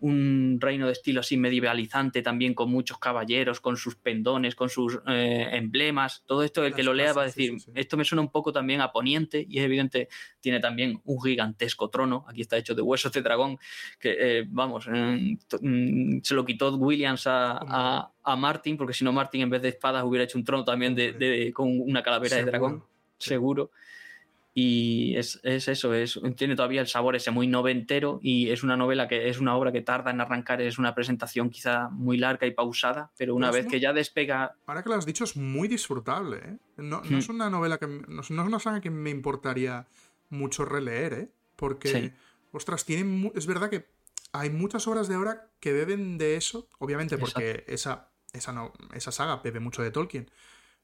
un reino de estilo así medievalizante también con muchos caballeros, con sus pendones, con sus eh, emblemas, todo esto el que lo lea va a decir, esto me suena un poco también a Poniente y es evidente, tiene también un gigantesco trono, aquí está hecho de huesos de dragón, que eh, vamos, mm, mm, se lo quitó Williams a, Martin, porque si no Martin en vez de espadas hubiera hecho un trono también de, con una calavera de dragón, seguro. Y es, eso, es, tiene todavía el sabor ese muy noventero y es una novela que es una obra que tarda en arrancar, es una presentación quizá muy larga y pausada, pero una vez que ya despega... Ahora que lo has dicho es muy disfrutable, ¿eh? No, es hmm. una novela que... No, es una saga que me importaría mucho releer, ¿eh? Porque, ostras, tiene, es verdad que hay muchas obras de ahora que beben de eso, obviamente porque esa, esa, no, esa saga bebe mucho de Tolkien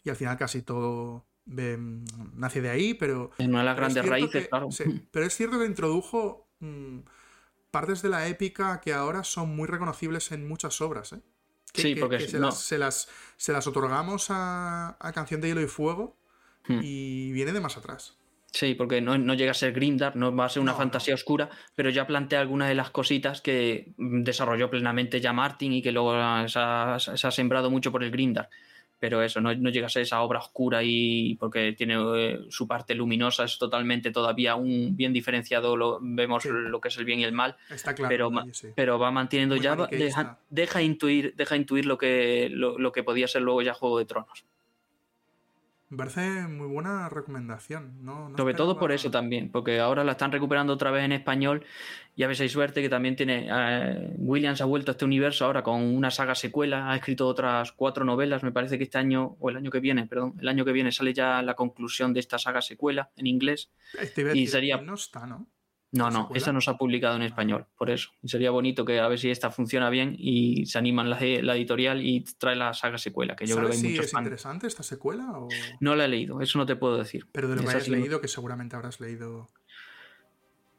y al final casi todo nace de ahí, pero... En una de las grandes raíces, claro. pero es cierto que introdujo mm, partes de la épica que ahora son muy reconocibles en muchas obras, ¿eh? sí, porque se, las, se, las, otorgamos a, Canción de Hielo y Fuego hmm. y viene de más atrás. Sí, porque no, llega a ser Grindar, no va a ser una fantasía oscura, pero ya plantea algunas de las cositas que desarrolló plenamente ya Martin y que luego se ha, se ha sembrado mucho por el Grindar pero eso, no, llega a ser esa obra oscura y porque tiene eh, su parte luminosa, es totalmente todavía un bien diferenciado, lo, vemos lo que es el bien y el mal, Está claro, pero, pero va manteniendo ya, deja, intuir, deja intuir lo que, lo, que podía ser luego ya Juego de Tronos. Me parece muy buena recomendación. ¿no? Sobre todo por eso también, porque ahora la están recuperando otra vez en español y a veces hay suerte que también tiene. Eh, Williams ha vuelto a este universo ahora con una saga secuela, ha escrito otras cuatro novelas. Me parece que este año, o el año que viene, perdón, el año que viene sale ya la conclusión de esta saga secuela en inglés. Este y sería. No está, ¿no? No, no, esa no se ha publicado en español, por eso. sería bonito que a ver si esta funciona bien y se animan la, editorial y trae la saga secuela, que yo creo que hay si es interesante esta secuela? O... No la he leído, eso no te puedo decir. Pero de lo que has leído, que seguramente habrás leído.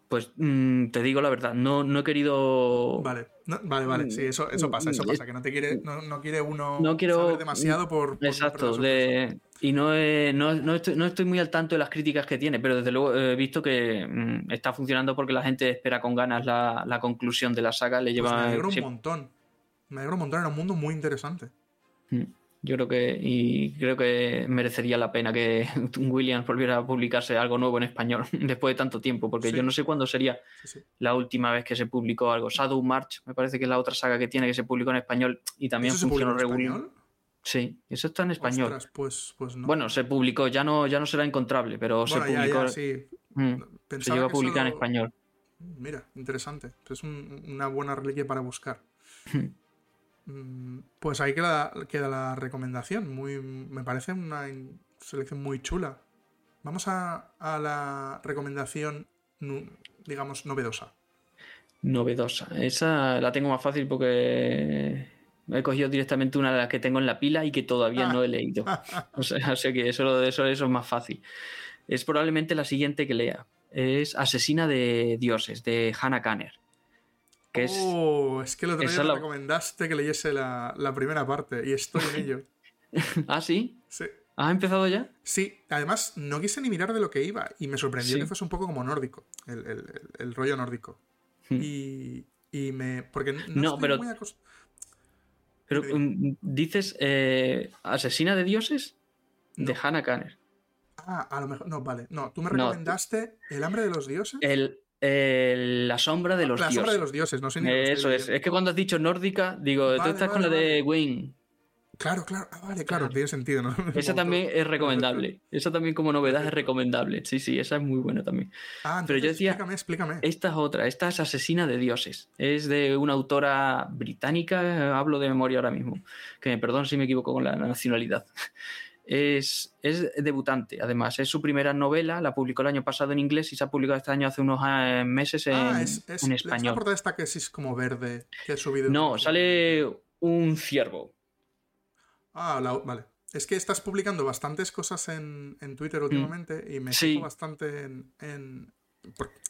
Pues mm, te digo la verdad, no, no he querido. Vale, No, vale, vale. Sí, eso, eso pasa, eso Mm, pasa. Que no te quiere, no, no quiere uno No quiero- saber demasiado por. Exacto, de, y no, he- no, no estoy, no estoy muy al tanto de las críticas que tiene, pero desde luego he visto que mm, está funcionando porque la gente espera con ganas la, la conclusión de la saga. Le. Pues lleva. me alegro un montón. Me alegro un montón. Era un mundo muy interesante. mm, yo creo que. Y creo que merecería la pena que *laughs* Williams volviera a publicarse algo nuevo en español *laughs* después de tanto tiempo, porque Sí. yo no sé cuándo sería Sí, sí. la última vez que se publicó algo. Shadow March, me parece que es la otra saga que tiene que se publicó en español y también ¿Eso funcionó en regular. español? Sí, eso está en español. Ostras, pues, pues no. Bueno, se publicó, ya no, ya no será encontrable, pero Bueno, se publicó. ya, sí. Mm, se llegó a publicar en español. Mira, interesante. Es un- una buena reliquia para buscar. *laughs* Mm, Pues ahí queda, queda la recomendación. Muy, me parece una selección muy chula. Vamos a, a la recomendación, digamos, novedosa. Novedosa. Esa la tengo más fácil porque he cogido directamente una de las que tengo en la pila y que todavía no he leído. *laughs* O sea, o sea que eso, eso, eso es más fácil. Es probablemente la siguiente que lea. Es Asesina de Dioses, de Hannah Kanner. Que es. Oh, es que el otro día me la- recomendaste que leyese la, la primera parte y estoy en ello. *laughs* Ah, sí. Sí. ¿Has empezado ya? Sí, además no quise ni mirar de lo que iba y me sorprendió Sí. que fuese un poco como nórdico, el, el- el- el rollo nórdico. Hmm. Y, y me... Porque no, No, estoy pero- muy acos- Pero mm, dices eh, Asesina de Dioses de. Hannah Kanner. Ah, a lo mejor... No, vale. No, tú me No, recomendaste El hambre de los dioses. El, la sombra de los la dioses. sombra de los dioses, no sé ni Eso es. Es que cuando has dicho nórdica, digo, tú Vale, estás con vale, la de. Wayne. Claro, claro. Ah, vale, claro, Claro. tiene sentido, ¿no? *laughs* Esa también es recomendable. Esa también como novedad es recomendable. Sí, sí, esa es muy buena también. Ah, Pero yo entonces, decía- explícame, explícame. Esta es otra, esta es Asesina de Dioses. Es de una autora británica, hablo de memoria ahora mismo, que me perdón si me equivoco con la nacionalidad. Es, es debutante, además, es su primera novela, la publicó el año pasado en inglés y se ha publicado este año hace unos eh, meses en, ah, es, es, en la español. esta que es como verde, que he subido. No, sale un ciervo. Ah, la- vale. Es que estás publicando bastantes cosas en, en Twitter últimamente y me Mm. Sí. bastante en. en-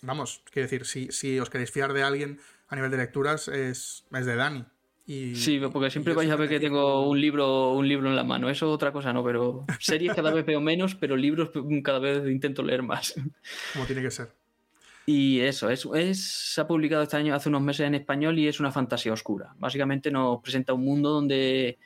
vamos, quiero decir, si, si os queréis fiar de alguien a nivel de lecturas, es, es de Dani. Y, Sí, porque siempre vais a ver que tengo un libro, un libro en la mano. Eso otra cosa no, pero series cada vez veo menos, pero libros cada vez intento leer más. Como tiene que ser. Y eso, es, es, se ha publicado este año hace unos meses en español y es una fantasía oscura. Básicamente nos presenta un mundo donde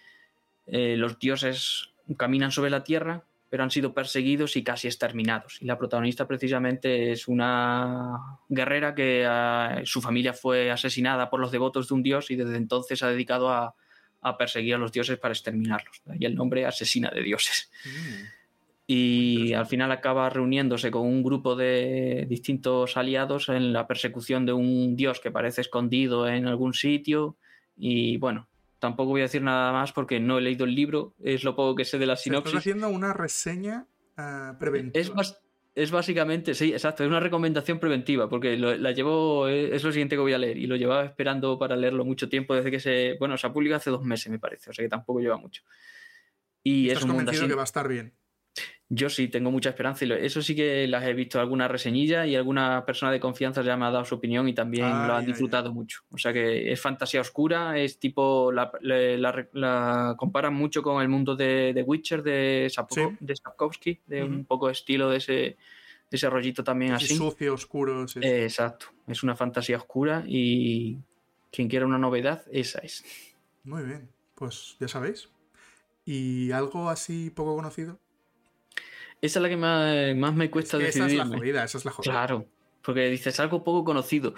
eh, los dioses caminan sobre la tierra, pero han sido perseguidos y casi exterminados. Y la protagonista precisamente es una guerrera que ah, su familia fue asesinada por los devotos de un dios y desde entonces se ha dedicado a, a perseguir a los dioses para exterminarlos. Y el nombre asesina de dioses Mm. y al final acaba reuniéndose con un grupo de distintos aliados en la persecución de un dios que parece escondido en algún sitio y bueno, tampoco voy a decir nada más porque no he leído el libro, es lo poco que sé de la sea, estás sinopsis. haciendo una reseña ah, preventiva. Es, básicamente, sí, exacto, es una recomendación preventiva porque lo- la llevo, es lo siguiente que voy a leer y lo llevaba esperando para leerlo mucho tiempo desde que se, bueno, se ha publicado hace dos meses me parece, o sea que tampoco lleva mucho. Y es Estás un convencido que va a estar bien. Yo sí tengo mucha esperanza y eso sí que las he visto alguna reseñilla y alguna persona de confianza ya me ha dado su opinión y también Ah, lo han disfrutado mucho. O sea que es fantasía oscura, es tipo, la, la- la- la comparan mucho con el mundo de, de Witcher de, Sapko- Sí. de Sapkowski, de un poco estilo de ese, de ese rollito también Así así. sucio, oscuro. sí, sí. Eh, exacto, es una fantasía oscura y quien quiera una novedad, esa es. Muy bien. Pues ya sabéis. ¿Y algo así poco conocido? Esa es la que más, más me Es cuesta que esa es la jodida, esa es la jodida. Claro, porque dices algo poco conocido.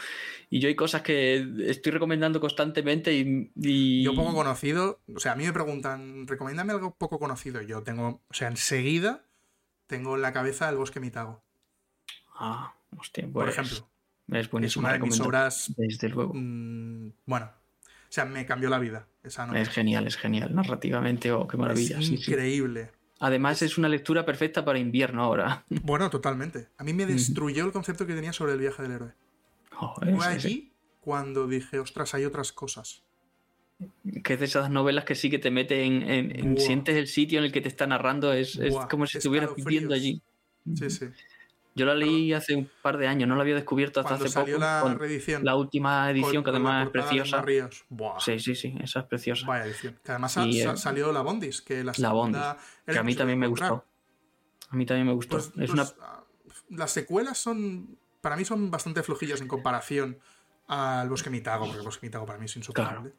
Y yo hay cosas que estoy recomendando constantemente y. y- Yo poco conocido, o sea, a mí me preguntan, recomiéndame algo poco conocido. Yo tengo, o sea, enseguida tengo en la cabeza el bosque mitago, Ah, hostia, por pues, ejemplo. Es Es una de mis obras, Desde luego. mm, bueno, o sea, me cambió la vida esa. Es genial, es genial. Narrativamente, oh, qué maravilla. Es sí, sí. Además, es una lectura perfecta para invierno ahora. *laughs* Bueno, totalmente. A mí me destruyó el concepto que tenía sobre el viaje del héroe. Oh, es- Fue es- allí cuando dije, ostras, hay otras cosas. que es de esas novelas que sí que te mete en, sientes el sitio en el que te está narrando, es, es como si estuvieras viviendo allí. Sí, sí. Yo la leí hace un par de años, no la había descubierto hasta Cuando hace salió poco. la reedición. La última edición, con- que además es preciosa. Buah, Sí, sí, sí, esa es preciosa. Vaya edición. Que además Y, sa- eh, salió la Bondis, que la La segunda Bondis, que a mí también me gustó. A mí también me gustó. Pues, es pues, una ah, Las secuelas son. Para mí son bastante flojillas en comparación al Bosque Mitago, porque el Bosque Mitago para mí es insuperable.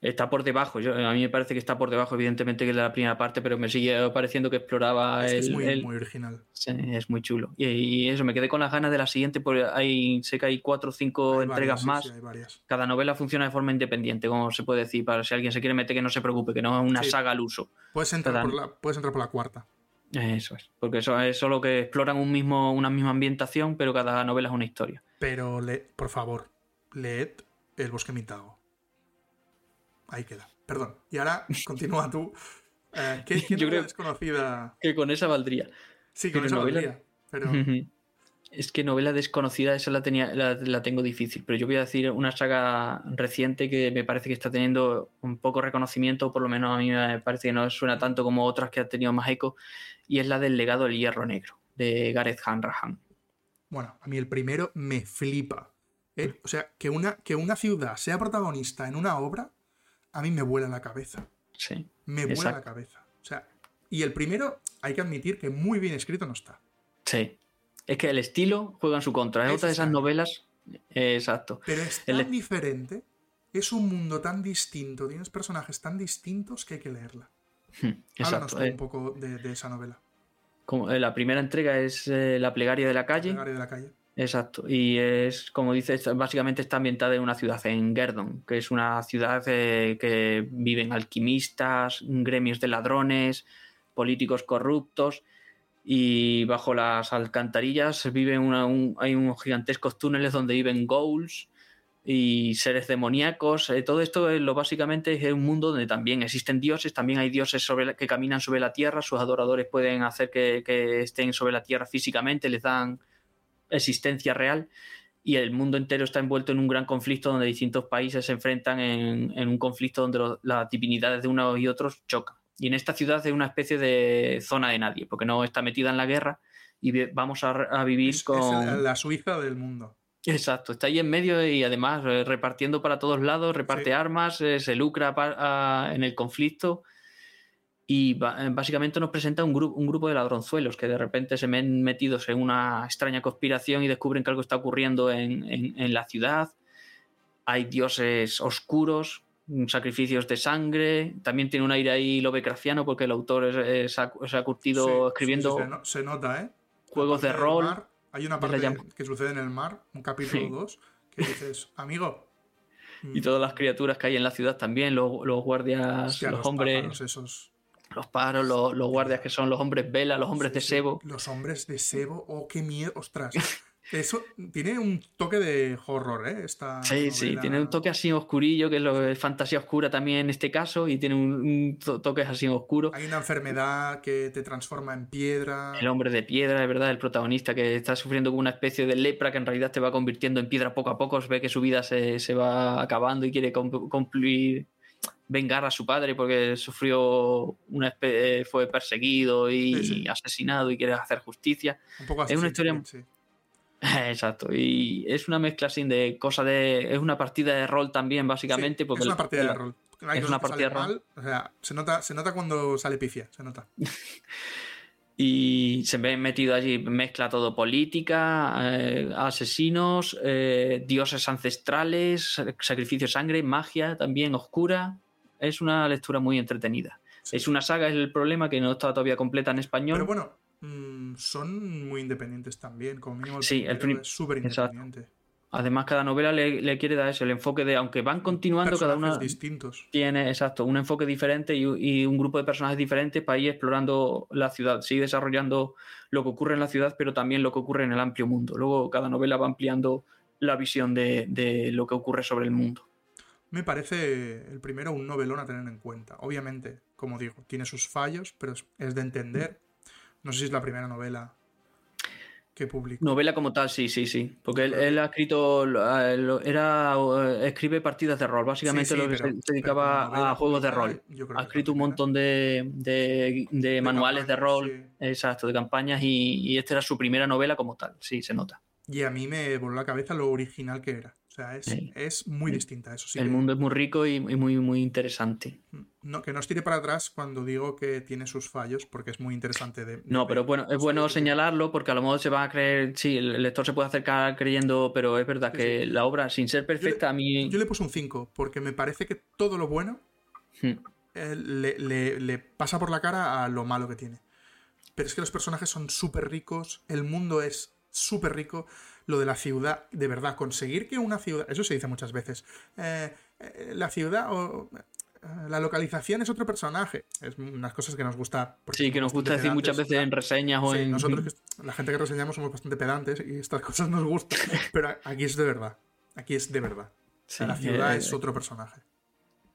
Está por debajo, yo, a mí me parece que está por debajo, evidentemente, que la primera parte, pero me sigue pareciendo que exploraba Es, que es muy, el- muy original. sí, es muy chulo. Y, y eso, me quedé con las ganas de la siguiente, porque hay, sé que hay cuatro o cinco Hay entregas varias, más. sí. Cada novela funciona de forma independiente, como se puede decir, para si alguien se quiere meter que no se preocupe, que no es una saga al uso. Puedes entrar, por la, puedes entrar por la cuarta. Eso es, porque eso es solo que exploran un mismo, una misma ambientación, pero cada novela es una historia. Pero, le, por favor, leed El Bosque Mitago. Ahí queda. Perdón. Y ahora continúa tú. Eh, ¿Qué, *laughs* Yo creo- desconocida? Que con esa valdría. Sí, con pero esa novela- valdría, Pero *laughs* Es que novela desconocida, esa la, tenía, la, la tengo difícil, pero yo voy a decir una saga reciente que me parece que está teniendo un poco reconocimiento, o por lo menos a mí me parece que no suena tanto como otras que han tenido más eco, y es la del legado del hierro negro, de Gareth Hanrahan. bueno, a mí el primero me flipa. ¿eh? O sea, que una, que una ciudad sea protagonista en una obra, a mí me vuela la cabeza. Sí. Me vuela la Exacto. cabeza. O sea, y el primero, hay que admitir que muy bien escrito no está. Sí. Es que el estilo juega en su contra. Es otra de esas novelas. eh, exacto. Pero es El- tan diferente, es un mundo tan distinto, tienes personajes tan distintos que hay que leerla. Háblanos Exacto. eh, un poco de, de esa novela, como, eh, la primera entrega es eh, La plegaria de la calle. Plegaria de la calle. Exacto, y es, como dices, básicamente está ambientada en una ciudad, en Gerdon, que es una ciudad eh, que viven alquimistas, gremios de ladrones, políticos corruptos, y bajo las alcantarillas viven una- un- hay unos gigantescos túneles donde viven ghouls y seres demoníacos. Eh, todo esto es lo básicamente es un mundo donde también existen dioses, también hay dioses sobre la- que caminan sobre la tierra, sus adoradores pueden hacer que estén sobre la tierra físicamente, les dan existencia real y el mundo entero está envuelto en un gran conflicto donde distintos países se enfrentan en, en un conflicto donde lo- las divinidades de unos y otros chocan. Y en esta ciudad es una especie de zona de nadie, porque no está metida en la guerra y vamos a, a vivir Es, es con... el- la Suiza del mundo. Exacto, está ahí en medio y además eh, repartiendo para todos lados, reparte Sí. armas, eh, se lucra en el conflicto y eh, básicamente nos presenta un, gru- un grupo de ladronzuelos que de repente se ven metidos en una extraña conspiración y descubren que algo está ocurriendo en, en- en la ciudad. Hay dioses oscuros, sacrificios de sangre, también tiene un aire ahí lovecraftiano porque el autor es- es- se ha, se ha curtido Sí, escribiendo sí, sí, se, no- se nota, ¿eh? Juegos de rol. mar, hay una la parte que sucede en el mar, un capítulo Sí. 2, que dices, amigo. *laughs* Y todas las criaturas que hay en la ciudad también, los, los guardias, hostia, los, los hombres, esos. Los paros, los, los guardias que son los hombres vela, los hombres Sí, de sí, sebo. Los hombres de sebo, oh, qué miedo, ostras. *laughs* Eso tiene un toque de horror, ¿eh? Esta Sí, sí, tiene un toque así oscurillo, que es lo es fantasía oscura también en este caso, y tiene un, un to- toque así oscuro. Hay una enfermedad que te transforma en piedra. El hombre de piedra, de verdad, el protagonista que está sufriendo una especie de lepra que en realidad te va convirtiendo en piedra poco a poco, ve que su vida se, se va acabando y quiere cum- cumplir, vengar a su padre porque sufrió una espe- fue perseguido y Sí, sí. asesinado y quiere hacer justicia. Un poco es una historia- sí. *laughs* Exacto, y es una mezcla así de cosa de. Es una partida de rol también, básicamente. Porque es una partida de rol. Hay es cosas una partida de rol. mal, o sea, se nota, se nota cuando sale pifia, se nota. *laughs* Y se ve metido allí, mezcla todo: política, eh, asesinos, eh, dioses ancestrales, sacrificio de sangre, magia también oscura. Es una lectura muy entretenida. Sí. Es una saga, es el problema que no está todavía completa en español. Pero bueno, mm, son muy independientes también, como mínimo el Sí, el primero prim- es súper Exacto. Además, cada novela le, le quiere dar eso, el enfoque de, aunque van continuando cada una. distintos. tiene, exacto, un enfoque diferente y, y un grupo de personajes diferentes para ir explorando la ciudad. Sigue desarrollando lo que ocurre en la ciudad, pero también lo que ocurre en el amplio mundo. Luego cada novela va ampliando la visión de, de lo que ocurre sobre el mundo. Me parece el primero un novelón a tener en cuenta. Obviamente, como digo, tiene sus fallos, pero es de entender. No sé si es la primera novela que publicó. Novela como tal, sí, sí, sí. Porque él, él ha escrito, era escribe partidas de rol. Básicamente Sí, sí, lo que pero- se dedicaba novela a juegos de rol. yo creo Ha escrito un montón de, de- de manuales de rol, sí. exacto, de campañas, y, y esta era su primera novela como tal, sí, se nota. Y a mí me voló la cabeza lo original que era. Sea, es, Sí. es muy distinta, eso sí. El que- mundo es muy rico y, y muy, muy interesante. No, que no os tire para atrás cuando digo que tiene sus fallos, porque es muy interesante de. de No, pero bueno, es bueno señalarlo porque a lo mejor se va a creer, sí, el lector se puede acercar creyendo, pero es verdad Sí, que la obra, sin ser perfecta, a mí... Yo le puse un 5, porque me parece que todo lo bueno Hmm. eh, le, le- le pasa por la cara a lo malo que tiene. Pero es que los personajes son súper ricos, el mundo es súper rico, lo de la ciudad, de verdad, conseguir que una ciudad, eso se dice muchas veces, eh, eh, la ciudad o eh, la localización es otro personaje, es unas cosas que nos gusta. Sí, que nos gusta decir muchas veces en reseñas o Sí, en... nosotros, la gente que reseñamos, somos bastante pedantes y estas *laughs* cosas nos gustan, pero aquí es de verdad, aquí es de verdad. Sí, la ciudad eh, es otro personaje.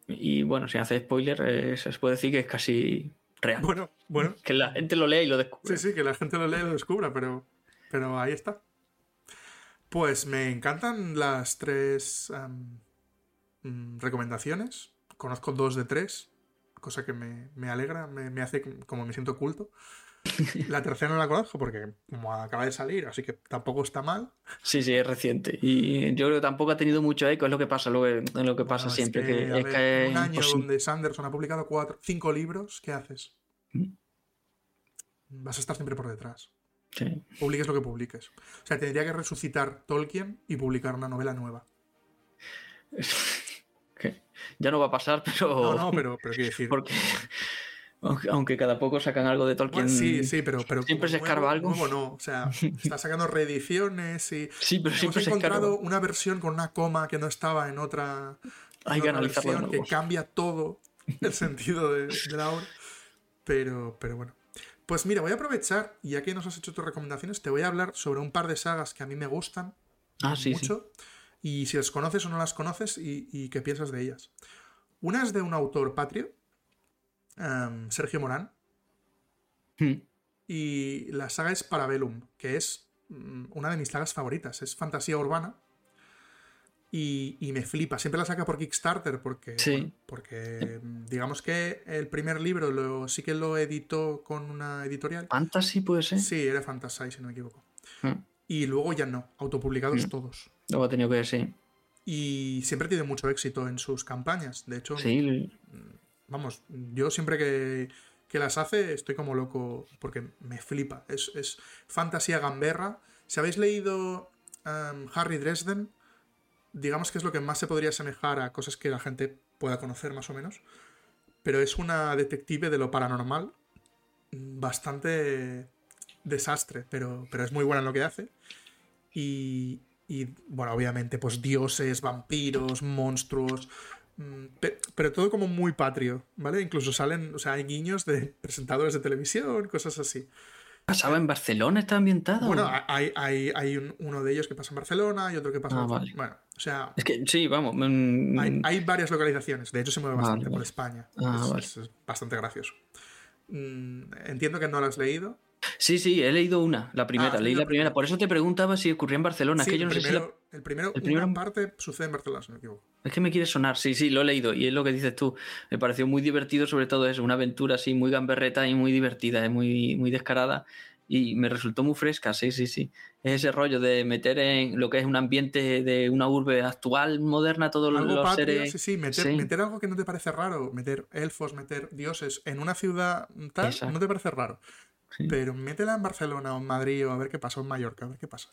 Y bueno, si hace spoiler, eh, se puede decir que es casi real. Bueno, bueno, Que la gente lo lea y lo descubre. Sí, sí, que la gente lo lea y lo descubra, pero, pero ahí está. Pues me encantan las tres mm, recomendaciones. Conozco dos de tres, cosa que me, me alegra, me, me hace como me siento culto. *laughs* La tercera no la conozco porque como acaba de salir, así que tampoco está mal. Sí, sí, es reciente. Y yo creo que tampoco ha tenido mucho eco, es lo que pasa, lo que, es lo que pasa Bueno, es siempre. que, es ver, que un año donde Sanderson ha publicado cuatro, cinco libros, ¿qué haces? Mm. Vas a estar siempre por detrás. Sí. Publiques lo que publiques. O sea, tendría que resucitar Tolkien y publicar una novela nueva. *laughs* Ya no va a pasar, pero. No, no, pero, pero quiero decir. Porque. *laughs* Aunque, cada poco sacan algo de Tolkien. Bueno, sí, sí, pero, pero Siempre se escarba algo. Nuevo no, o sea, *laughs* está sacando reediciones y Sí, pero hemos siempre se encontrado escarba. una versión con una coma que no estaba en otra, en Hay que otra analizarlo de versión que cambia todo el sentido de, de la obra. Pero, pero bueno. Pues mira, voy a aprovechar, ya que nos has hecho tus recomendaciones, te voy a hablar sobre un par de sagas que a mí me gustan Ah, sí, sí. mucho. Y si las conoces o no las conoces y, y qué piensas de ellas. Una es de un autor patrio, em, Sergio Morán, Hmm. y la saga es Parabellum, que es mm, una de mis sagas favoritas. Es fantasía urbana. Y, y me flipa. Siempre la saca por Kickstarter porque, Sí. bueno, porque mm, digamos que el primer libro lo, sí que lo editó con una editorial. Fantasy puede ser. Sí, era Fantasy, si no me equivoco. Hmm. Y luego ya no, autopublicados Mm. todos. Luego ha tenido que sí. Y siempre tiene mucho éxito en sus campañas. De hecho, Sí, vamos, yo siempre que, que las hace estoy como loco porque me flipa. Es, es fantasía gamberra. Si habéis leído um, Harry Dresden, digamos que es lo que más se podría asemejar a cosas que la gente pueda conocer más o menos. Pero es una detective de lo paranormal. mm, Bastante desastre, pero, pero es muy buena en lo que hace. Y, y, bueno, obviamente, pues dioses, vampiros, monstruos. mm, pe- Pero todo como muy patrio, ¿vale? Incluso salen, o sea, hay guiños de presentadores de televisión, cosas así. Pasaba en Barcelona, está ambientado. Bueno, hay, hay, hay un- uno de ellos que pasa en Barcelona y otro que pasa Ah, en... vale. Bueno, o sea, Es que sí, vamos. mm, hay, hay varias localizaciones. De hecho, se mueve Vale, bastante por. España. Ah, es, vale. es- es bastante gracioso. Mm, entiendo que no lo has leído. Sí, sí, he leído una, la primera, has leí la la primera. Por eso te preguntaba si ocurría en Barcelona. Sí, es que yo no el, sé si la- primero, el primero, el primero- una parte sucede en Barcelona, si no me equivoco. Es que me quiere sonar, sí, sí, lo he leído y es lo que dices tú. Me pareció muy divertido, sobre todo eso, una aventura así muy gamberreta y muy divertida, eh, muy, muy descarada y me resultó muy fresca, sí, sí, sí. Es ese rollo de meter en lo que es un ambiente de una urbe actual, moderna, todos Algo los seres. sí, sí, meter, sí. meter algo que no te parece raro, meter elfos, meter dioses en una ciudad tal, Exacto. no te parece raro. Sí. Pero métela en Barcelona o en Madrid o a ver qué pasa, o en Mallorca, a ver qué pasa.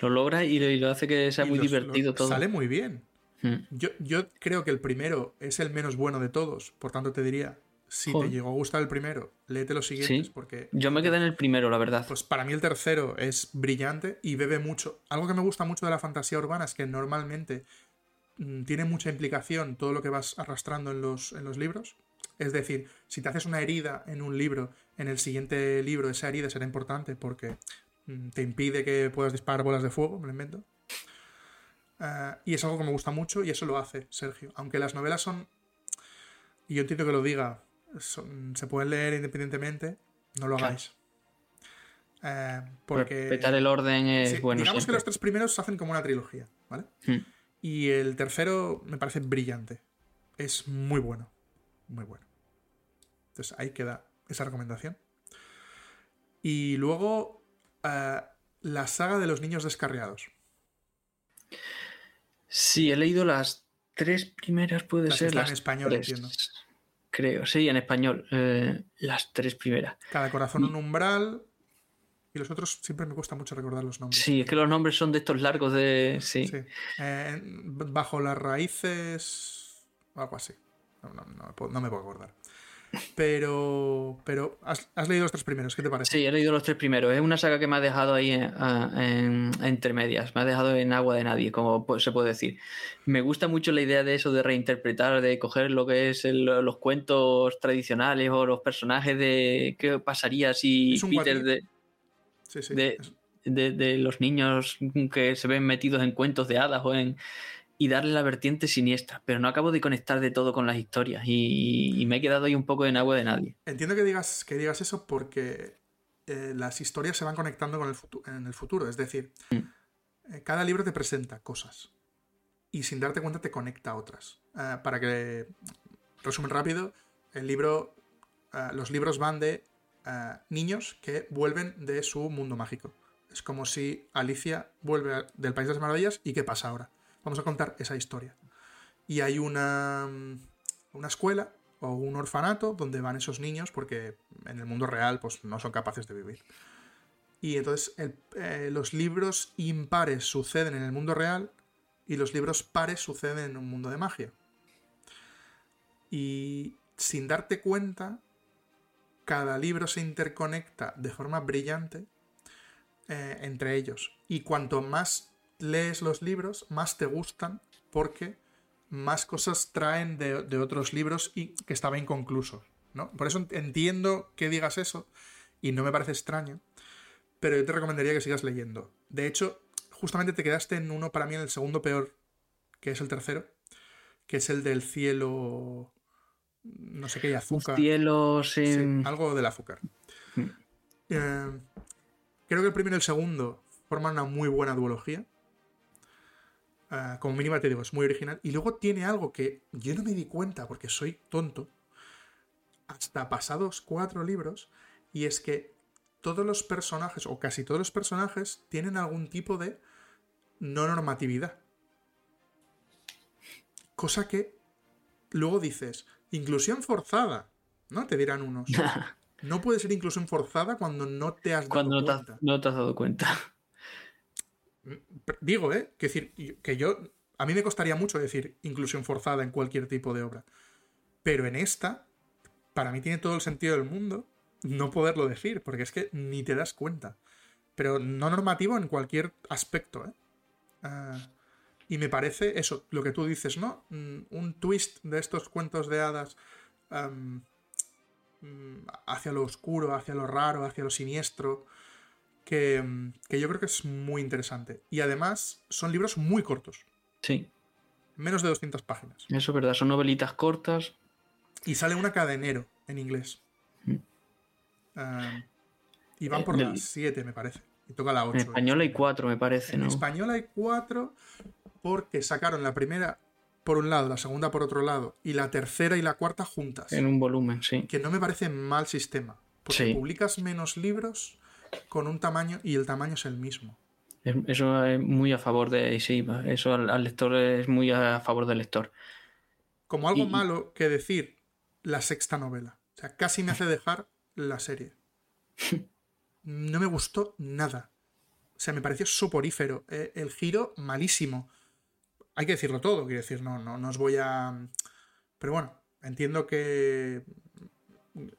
Lo logra y lo, y lo hace que sea Y muy los- divertido todo. Sale muy bien. Mm. Yo, yo creo que el primero es el menos bueno de todos, por tanto te diría, si Joder. te llegó a gustar el primero, léete los siguientes, Sí. porque Yo me quedé en el primero, la verdad. pues para mí el tercero es brillante y bebe mucho. Algo que me gusta mucho de la fantasía urbana es que normalmente mm, tiene mucha implicación todo lo que vas arrastrando en los, en los libros. Es decir, si te haces una herida en un libro, en el siguiente libro esa herida será importante porque mm, te impide que puedas disparar bolas de fuego, me lo invento. Ah, y es algo que me gusta mucho y eso lo hace Sergio. Aunque las novelas son, y yo entiendo que lo diga, son- se pueden leer independientemente, no lo Claro. hagáis. Eh, porque. Respetar el orden es Sí, bueno. digamos que los tres primeros hacen como una trilogía, ¿vale? Hmm. Y el tercero me parece brillante. Es muy bueno. Muy bueno. Entonces ahí queda esa recomendación. Y luego eh, la saga de los niños descarriados. Sí, he leído las tres primeras, puede Las ser. están en las español, tres, entiendo. Creo, sí, en español. eh, las tres primeras. Cada corazón un umbral. Y los otros siempre me cuesta mucho recordar los nombres. Sí, es que los nombres son de estos largos de. Sí. Sí. Eh, bajo las raíces. Algo así. No, no- no no me puedo acordar. Pero. Pero. Has, has leído los tres primeros, ¿qué te parece? Sí, he leído los tres primeros. Es una saga que me ha dejado ahí en, a- en- entre medias. Me ha dejado en agua de nadie, como se puede decir. Me gusta mucho la idea de eso, de reinterpretar, de coger lo que es el- los cuentos tradicionales o los personajes de qué pasaría si Peter de, Sí, sí. de- de- de los niños que se ven metidos en cuentos de hadas o en y darle la vertiente siniestra, pero no acabo de conectar de todo con las historias y, y me he quedado ahí un poco en agua de nadie. Entiendo que digas, que digas eso porque eh, las historias se van conectando con el futu- en el futuro. Es decir, Mm. eh, cada libro te presenta cosas y sin darte cuenta te conecta a otras. Eh, para que, resumen rápido, el libro, los libros van de niños que vuelven de su mundo mágico. Es como si Alicia vuelve del País de las Maravillas y ¿qué pasa ahora? Vamos a contar esa historia. Y hay una, una escuela o un orfanato donde van esos niños porque en el mundo real pues no son capaces de vivir. Y entonces eh, los libros impares suceden en el mundo real y los libros pares suceden en un mundo de magia. Y sin darte cuenta, cada libro se interconecta de forma brillante eh, entre ellos. Y cuanto más lees los libros, más te gustan porque más cosas traen de, de otros libros y que estaba inconcluso. ¿no? Por eso entiendo que digas eso y no me parece extraño, pero yo te recomendaría que sigas leyendo. De hecho, justamente te quedaste en uno para mí en el segundo peor, que es el tercero, que es el del cielo, no sé qué, y azúcar. Cielos Sí, en... algo del azúcar. Mm. Eh, creo que el primero y el segundo forman una muy buena duología. Eh, como mínima te digo, es muy original. Y luego tiene algo que yo no me di cuenta porque soy tonto. Hasta pasados cuatro libros. Y es que todos los personajes, o casi todos los personajes, tienen algún tipo de no normatividad. Cosa que luego dices, inclusión forzada. ¿No? Te dirán unos. *laughs* No puede ser inclusión forzada cuando no te has dado Cuando cuenta. no te has dado cuenta. Digo, ¿eh? Que decir, que yo. A mí me costaría mucho decir inclusión forzada en cualquier tipo de obra. Pero en esta, para mí tiene todo el sentido del mundo no poderlo decir, porque es que ni te das cuenta. Pero no normativo en cualquier aspecto, ¿eh? Ah, y me parece eso, lo que tú dices, ¿no? Mm, Un twist de estos cuentos de hadas mm, hacia lo oscuro, hacia lo raro, hacia lo siniestro, que, mm, que yo creo que es muy interesante. Y además son libros muy cortos, Sí, menos de 200 páginas. eso es verdad. Son novelitas cortas. Y sale una cada enero en inglés. Mm. Y van Eh, por las 7, me parece. Y toca la 8. En español hay cuatro, me parece, En ¿no? español hay cuatro porque sacaron la primera por un lado, la segunda por otro lado y la tercera y la cuarta juntas. En un volumen, sí. Que no me parece mal sistema. Porque Sí. publicas menos libros con un tamaño y el tamaño es el mismo. Es- Eso es muy a favor de. Sí, eso al, al lector es muy a favor del lector. Como algo Y- malo que decir la sexta novela. O sea, casi me hace *laughs* dejar la serie. No me gustó nada. O sea, me pareció soporífero. Eh, el giro, malísimo. Hay que decirlo todo, quiero decir, no, no, no os voy a. Pero bueno, entiendo que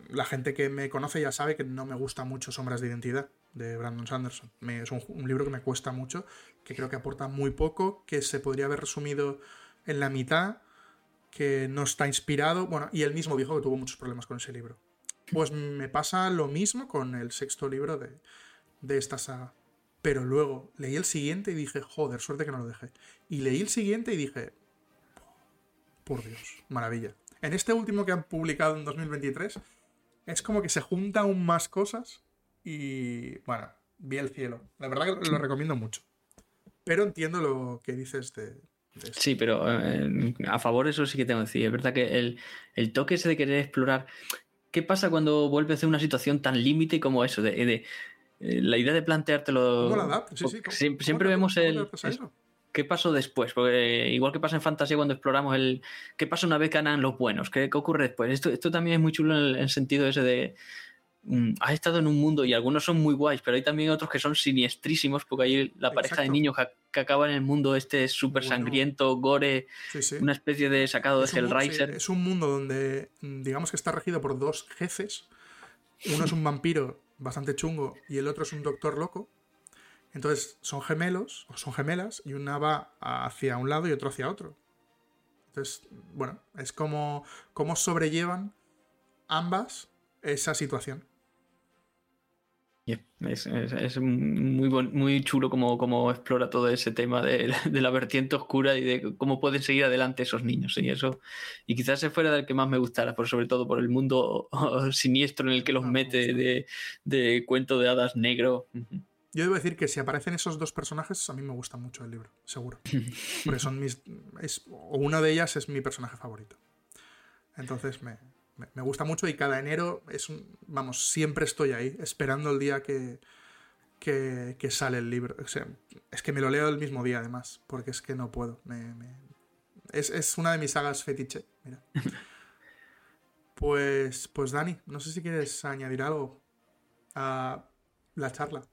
la gente que me conoce ya sabe que no me gusta mucho Sombras de Identidad de Brandon Sanderson. Me- es un, libro que me cuesta mucho, que creo que aporta muy poco, que se podría haber resumido en la mitad, que no está inspirado. Bueno, y él mismo dijo que tuvo muchos problemas con ese libro. Pues me pasa lo mismo con el sexto libro de, de esta saga. Pero luego leí el siguiente y dije, joder, suerte que no lo dejé. Y leí el siguiente y dije, por Dios, maravilla. En este último que han publicado en 2023, es como que se juntan aún más cosas Y bueno, vi el cielo. La verdad que lo recomiendo mucho. Pero entiendo lo que dices de, Sí, pero eh, a favor eso sí que tengo que decir. Es verdad que el, toque ese de querer explorar. ¿Qué pasa cuando vuelves a una situación tan límite como eso? De, de, eh, la idea de planteártelo. ¿Cómo la Sí, sí, siempre, vemos el. ¿Qué pasó después? Porque igual que pasa en fantasía cuando exploramos el. ¿Qué pasa una vez que ganan los buenos? ¿Qué, ocurre después? Esto, esto también es muy chulo en el sentido ese de Mm, has estado en un mundo y algunos son muy guays, pero hay también otros que son siniestrísimos porque hay la pareja de niños que, acaba en el mundo este súper sangriento, gore, una especie de sacado de Hellraiser. es un mundo donde mm, digamos que está regido por dos jefes. Uno es un vampiro bastante chungo y el otro es un doctor loco. Entonces son gemelos o son gemelas y una va hacia un lado y otro hacia otro. Entonces, bueno, es como, como sobrellevan ambas esa situación. Es, muy, muy chulo como, como, explora todo ese tema de, la vertiente oscura y de cómo pueden seguir adelante esos niños. Y eso y quizás se fuera del que más me gustara, por, sobre todo por el mundo *laughs* siniestro en el que los ah, mete de, de cuento de hadas negro. Yo debo decir que si aparecen esos dos personajes, a mí me gusta mucho el libro, seguro. *laughs* Porque son mis. Es, o una de ellas es mi personaje favorito. Entonces me, me, gusta mucho y cada enero es un, vamos, siempre estoy ahí, esperando el día que, que, sale el libro. es que me lo leo el mismo día además, porque es que no puedo. Es, una de mis sagas fetiche, mira. *laughs* Pues, pues Dani, no sé si quieres añadir algo a la charla.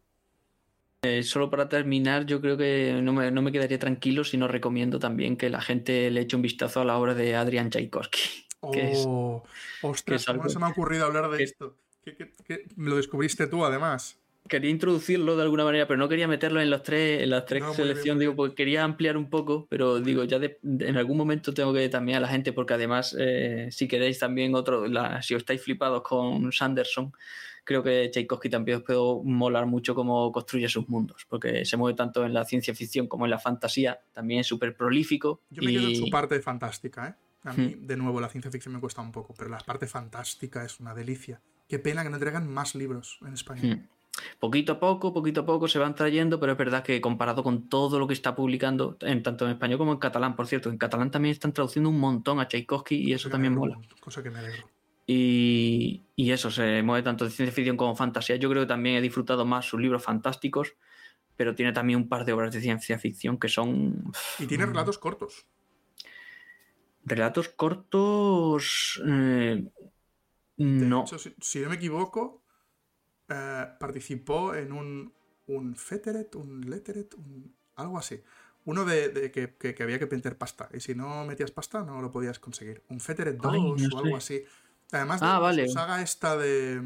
Eh, solo para terminar, yo creo que no me, no me, quedaría tranquilo si no recomiendo también que la gente le eche un vistazo a la obra de Adrian Tchaikovsky. *laughs* Oh, ostras, ¿cómo se me ha ocurrido hablar de esto? me lo descubriste tú, además. Quería introducirlo de alguna manera, pero no quería meterlo en los tres, en las tres selecciones, digo, porque quería ampliar un poco, pero digo, ya en algún momento tengo que también a la gente, porque además, eh, si queréis también otro, si os estáis flipados con Sanderson, creo que Tchaikovsky también os puede molar mucho cómo construye sus mundos, porque se mueve tanto en la ciencia ficción como en la fantasía, también es súper prolífico. Yo me quedo en su parte fantástica, ¿eh? A mí, hmm. de nuevo, la ciencia ficción me cuesta un poco, pero la parte fantástica es una delicia. Qué pena que no traigan más libros en español. Hmm. Poquito a poco, poquito a poco se van trayendo, pero es verdad que comparado con todo lo que está publicando, en, tanto en español como en catalán, por cierto, en catalán también están traduciendo un montón a Tchaikovsky y eso también mola. Cosa que me alegro. Y, y, eso, se mueve tanto de ciencia ficción como fantasía. Yo creo que también he disfrutado más sus libros fantásticos, pero tiene también un par de obras de ciencia ficción que son... Y tiene relatos cortos. Relatos cortos. Eh, no. si, no me equivoco, eh, participó en un, un Feteret, un Letteret, algo así. Uno de, que, había que meter pasta. Y si no metías pasta, no lo podías conseguir. Un Feteret 2 o algo así. Además de ah, vale. saga esta de.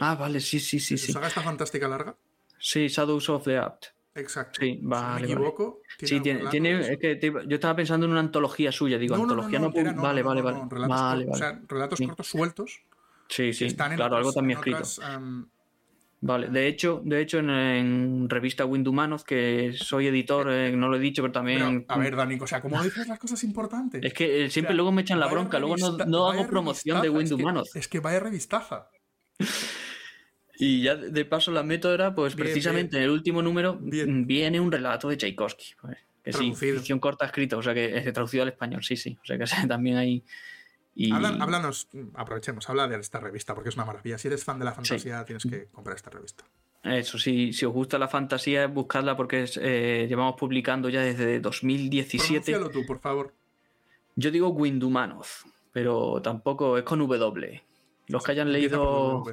Ah, vale, sí, sí, sí. sí. saga esta fantástica larga. Sí, Shadows of the Apt. Exacto. Sí, vale, si me equivoco. Sí, tiene, es que yo estaba pensando en una antología suya, digo, antología no, vale, vale, vale. Relatos, O sea, relatos cortos sueltos. Sí, sí, claro, algo también escrito. Vale, de hecho, de hecho en, revista Windumanos, que soy editor, eh, no lo he dicho, pero también. a ver, Dani, o sea, ¿cómo *laughs* dices las cosas importantes? Es que eh, siempre luego me echan la bronca, luego no, hago promoción de Windumanos. Es que, es que vaya revistaza. *laughs* Y ya de paso la método pues precisamente en el último número viene un relato de Tchaikovsky. Pues, que sí, ficción corta escrita, o sea que es traducido al español, sí, sí. O sea que *laughs* también hay... Y... háblanos, aprovechemos, habla de esta revista porque es una maravilla. Si eres fan de la fantasía, tienes que comprar esta revista. Eso, sí, si os gusta la fantasía, buscadla porque eh, llevamos publicando ya desde 2017. Pronúncialo tú, por favor. Yo digo Windumanov, pero tampoco es con W. Los que hayan leído.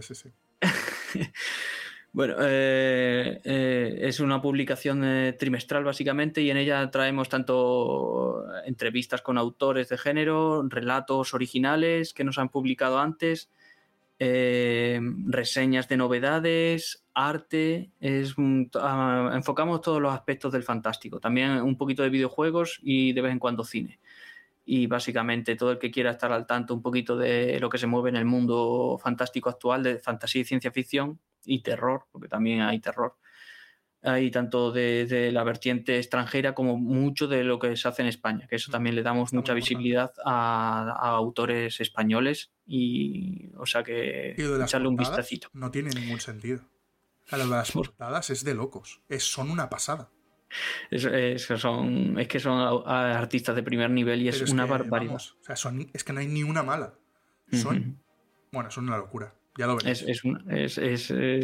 *laughs* Bueno, eh, eh, es una publicación eh, trimestral básicamente y en ella traemos tanto entrevistas con autores de género, relatos originales que nos han publicado antes, reseñas de novedades, arte, es, ah, enfocamos todos los aspectos del fantástico, también un poquito de videojuegos y de vez en cuando cine. Y básicamente todo el que quiera estar al tanto un poquito de lo que se mueve en el mundo fantástico actual de fantasía y ciencia ficción y terror, porque también hay terror. Hay tanto de, la vertiente extranjera como mucho de lo que se hace en España, que eso también le damos mucha visibilidad a, autores españoles y, o sea que echarle un vistacito. No tiene ningún sentido. A las portadas es de locos. Es, son una pasada. Es, es, son, es que son artistas de primer nivel y es, una barbaridad. o sea, son, es que no hay ni una mala. Son. Bueno, son una locura. Ya lo veréis. Es,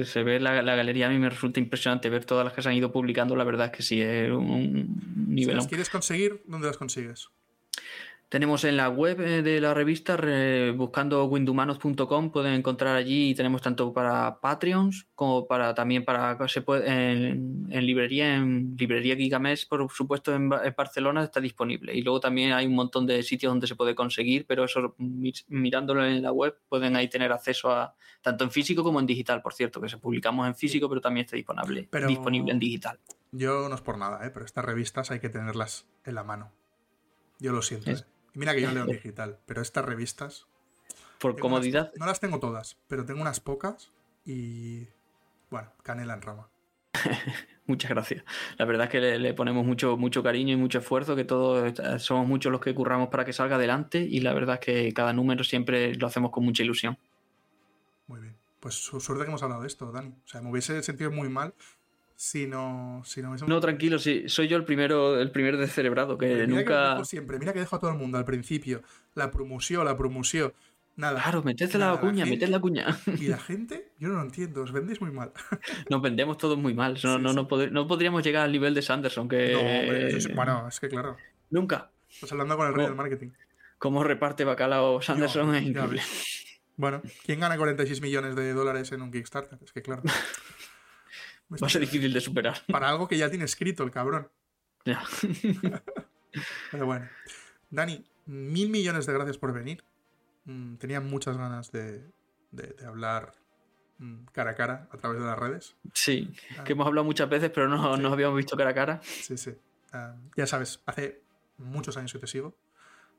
se ve la, la, galería, a mí me resulta impresionante ver todas las que se han ido publicando. La verdad es que sí, es un, nivel. Si las quieres conseguir, ¿dónde las consigues? Tenemos en la web eh, de la revista, buscando windumanos.com, pueden encontrar allí, tenemos tanto para Patreons como para también para se puede, en, librería, en librería Gigamés, por supuesto, en, Barcelona está disponible. Y luego también hay un montón de sitios donde se puede conseguir, pero eso mirándolo en la web pueden ahí tener acceso a tanto en físico como en digital, por cierto, que se publicamos en físico, pero también está disponible, disponible en digital. Yo no es por nada, ¿eh? pero estas revistas hay que tenerlas en la mano. Yo lo siento. ¿eh? Mira que yo leo digital, pero estas revistas. Por comodidad. no las tengo todas, pero tengo unas pocas y. Bueno, canela en rama. *laughs* Muchas gracias. La verdad es que le, ponemos mucho, mucho cariño y mucho esfuerzo, que todos somos muchos los que curramos para que salga adelante y la verdad es que cada número siempre lo hacemos con mucha ilusión. Muy bien. Pues suerte que hemos hablado de esto, Dani. O sea, me hubiese sentido muy mal si no, si no, no tranquilo, sí, soy yo el primero, el primer descerebrado, que nunca. siempre, mira que dejo a todo el mundo al principio. La promoción, la promoción. Nada. Claro, meted la cuña, meted la cuña. Y la gente, yo no lo entiendo, os vendéis muy mal. *laughs* Nos vendemos todos muy mal. No, no, no, podríamos llegar al nivel de Sanderson, que. bueno, es que claro. Nunca. Estás hablando con el rey del marketing. Cómo reparte bacalao Sanderson es increíble. Bueno, ¿quién gana 46 millones de dólares en un Kickstarter? Es que claro. *laughs* Va a ser difícil de superar. Para algo que ya tiene escrito el cabrón. Ya. *laughs* Pero bueno. Dani, mil millones de gracias por venir. Mm, tenía muchas ganas de, hablar mm, cara a cara a través de las redes. Sí, ah. que hemos hablado muchas veces, pero no nos habíamos visto cara a cara. Sí, sí. Ah, ya sabes, hace muchos años que te sigo,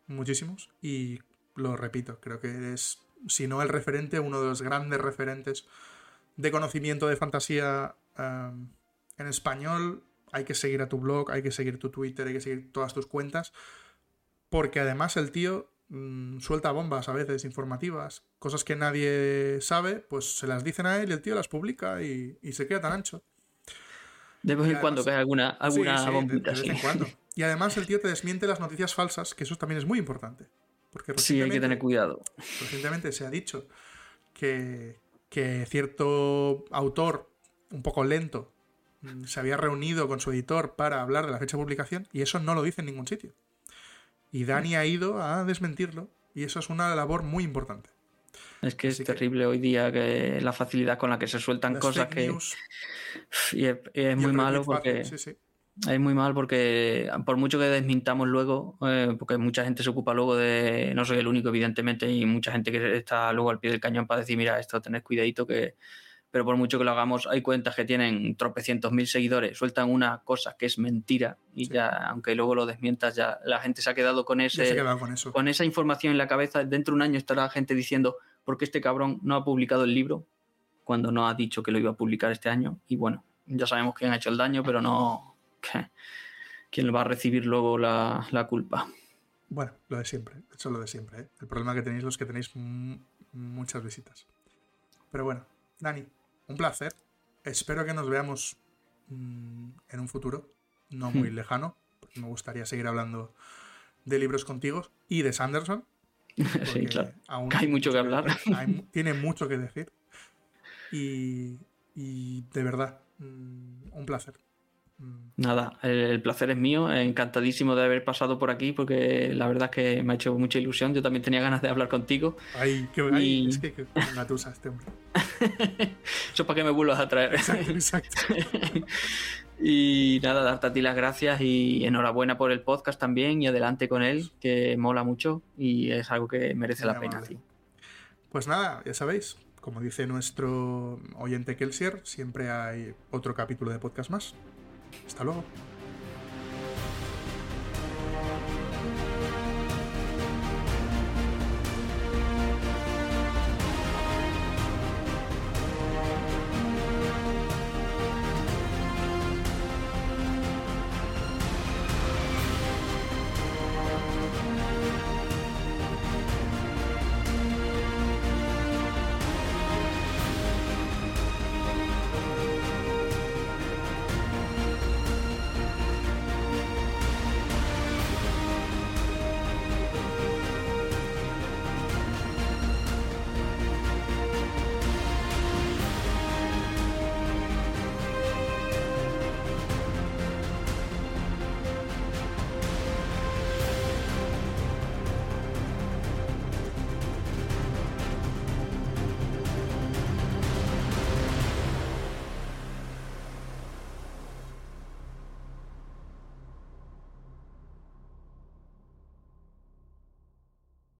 muchísimos, y lo repito, creo que eres, si no el referente, uno de los grandes referentes de conocimiento de fantasía en español, hay que seguir a tu blog, hay que seguir tu Twitter, hay que seguir todas tus cuentas, porque además el tío mm, suelta bombas a veces informativas, cosas que nadie sabe, pues se las dicen a él y el tío las publica y, se queda tan ancho. De vez en cuando cae alguna, alguna bombita. De, vez en cuando. *laughs* Y además el tío te desmiente las noticias falsas, que eso también es muy importante. Porque sí, hay que tener cuidado. Recientemente se ha dicho que, que cierto autor un poco lento, mm, se había reunido con su editor para hablar de la fecha de publicación y eso no lo dice en ningún sitio. Y Dani ha ido a desmentirlo y eso es una labor muy importante. Es que es terrible hoy día que la facilidad con la que se sueltan cosas que... y es, muy malo porque... Es muy mal porque por mucho que desmintamos luego, eh, porque mucha gente se ocupa luego de, no soy el único evidentemente, y mucha gente que está luego al pie del cañón para decir, mira, esto tenés cuidadito que pero por mucho que lo hagamos, hay cuentas que tienen tropecientos mil seguidores, sueltan una cosa que es mentira y ya, aunque luego lo desmientas, ya la gente se ha quedado con ese con, esa información en la cabeza. Dentro de un año estará la gente diciendo, ¿por qué este cabrón no ha publicado el libro? Cuando no ha dicho que lo iba a publicar este año. Y bueno, ya sabemos quién ha hecho el daño, pero no quién va a recibir luego la, culpa. Bueno, lo de siempre, eso es lo de siempre. ¿eh? El problema que tenéis los que tenéis muchas visitas. Pero bueno, Dani, un placer. Espero que nos veamos mm, en un futuro, no muy hmm. lejano, porque me gustaría seguir hablando de libros contigo y de Sanderson. *laughs* Sí, claro. hay mucho que hablar. *laughs* tiene *laughs* mucho que decir. Y, de verdad, mm, un placer. Mm. Nada, el placer es mío, encantadísimo de haber pasado por aquí porque la verdad es que me ha hecho mucha ilusión, yo también tenía ganas de hablar contigo. Ay, qué y... es que, que este hombre. *laughs* Eso es para que me vuelvas a traer. Exacto, exacto. *laughs* y nada, darte a ti las gracias y enhorabuena por el podcast también y adelante con él, que mola mucho y es algo que merece la pena. Pues nada, ya sabéis, como dice nuestro oyente Kelsier, siempre hay otro capítulo de podcast más. Hasta luego.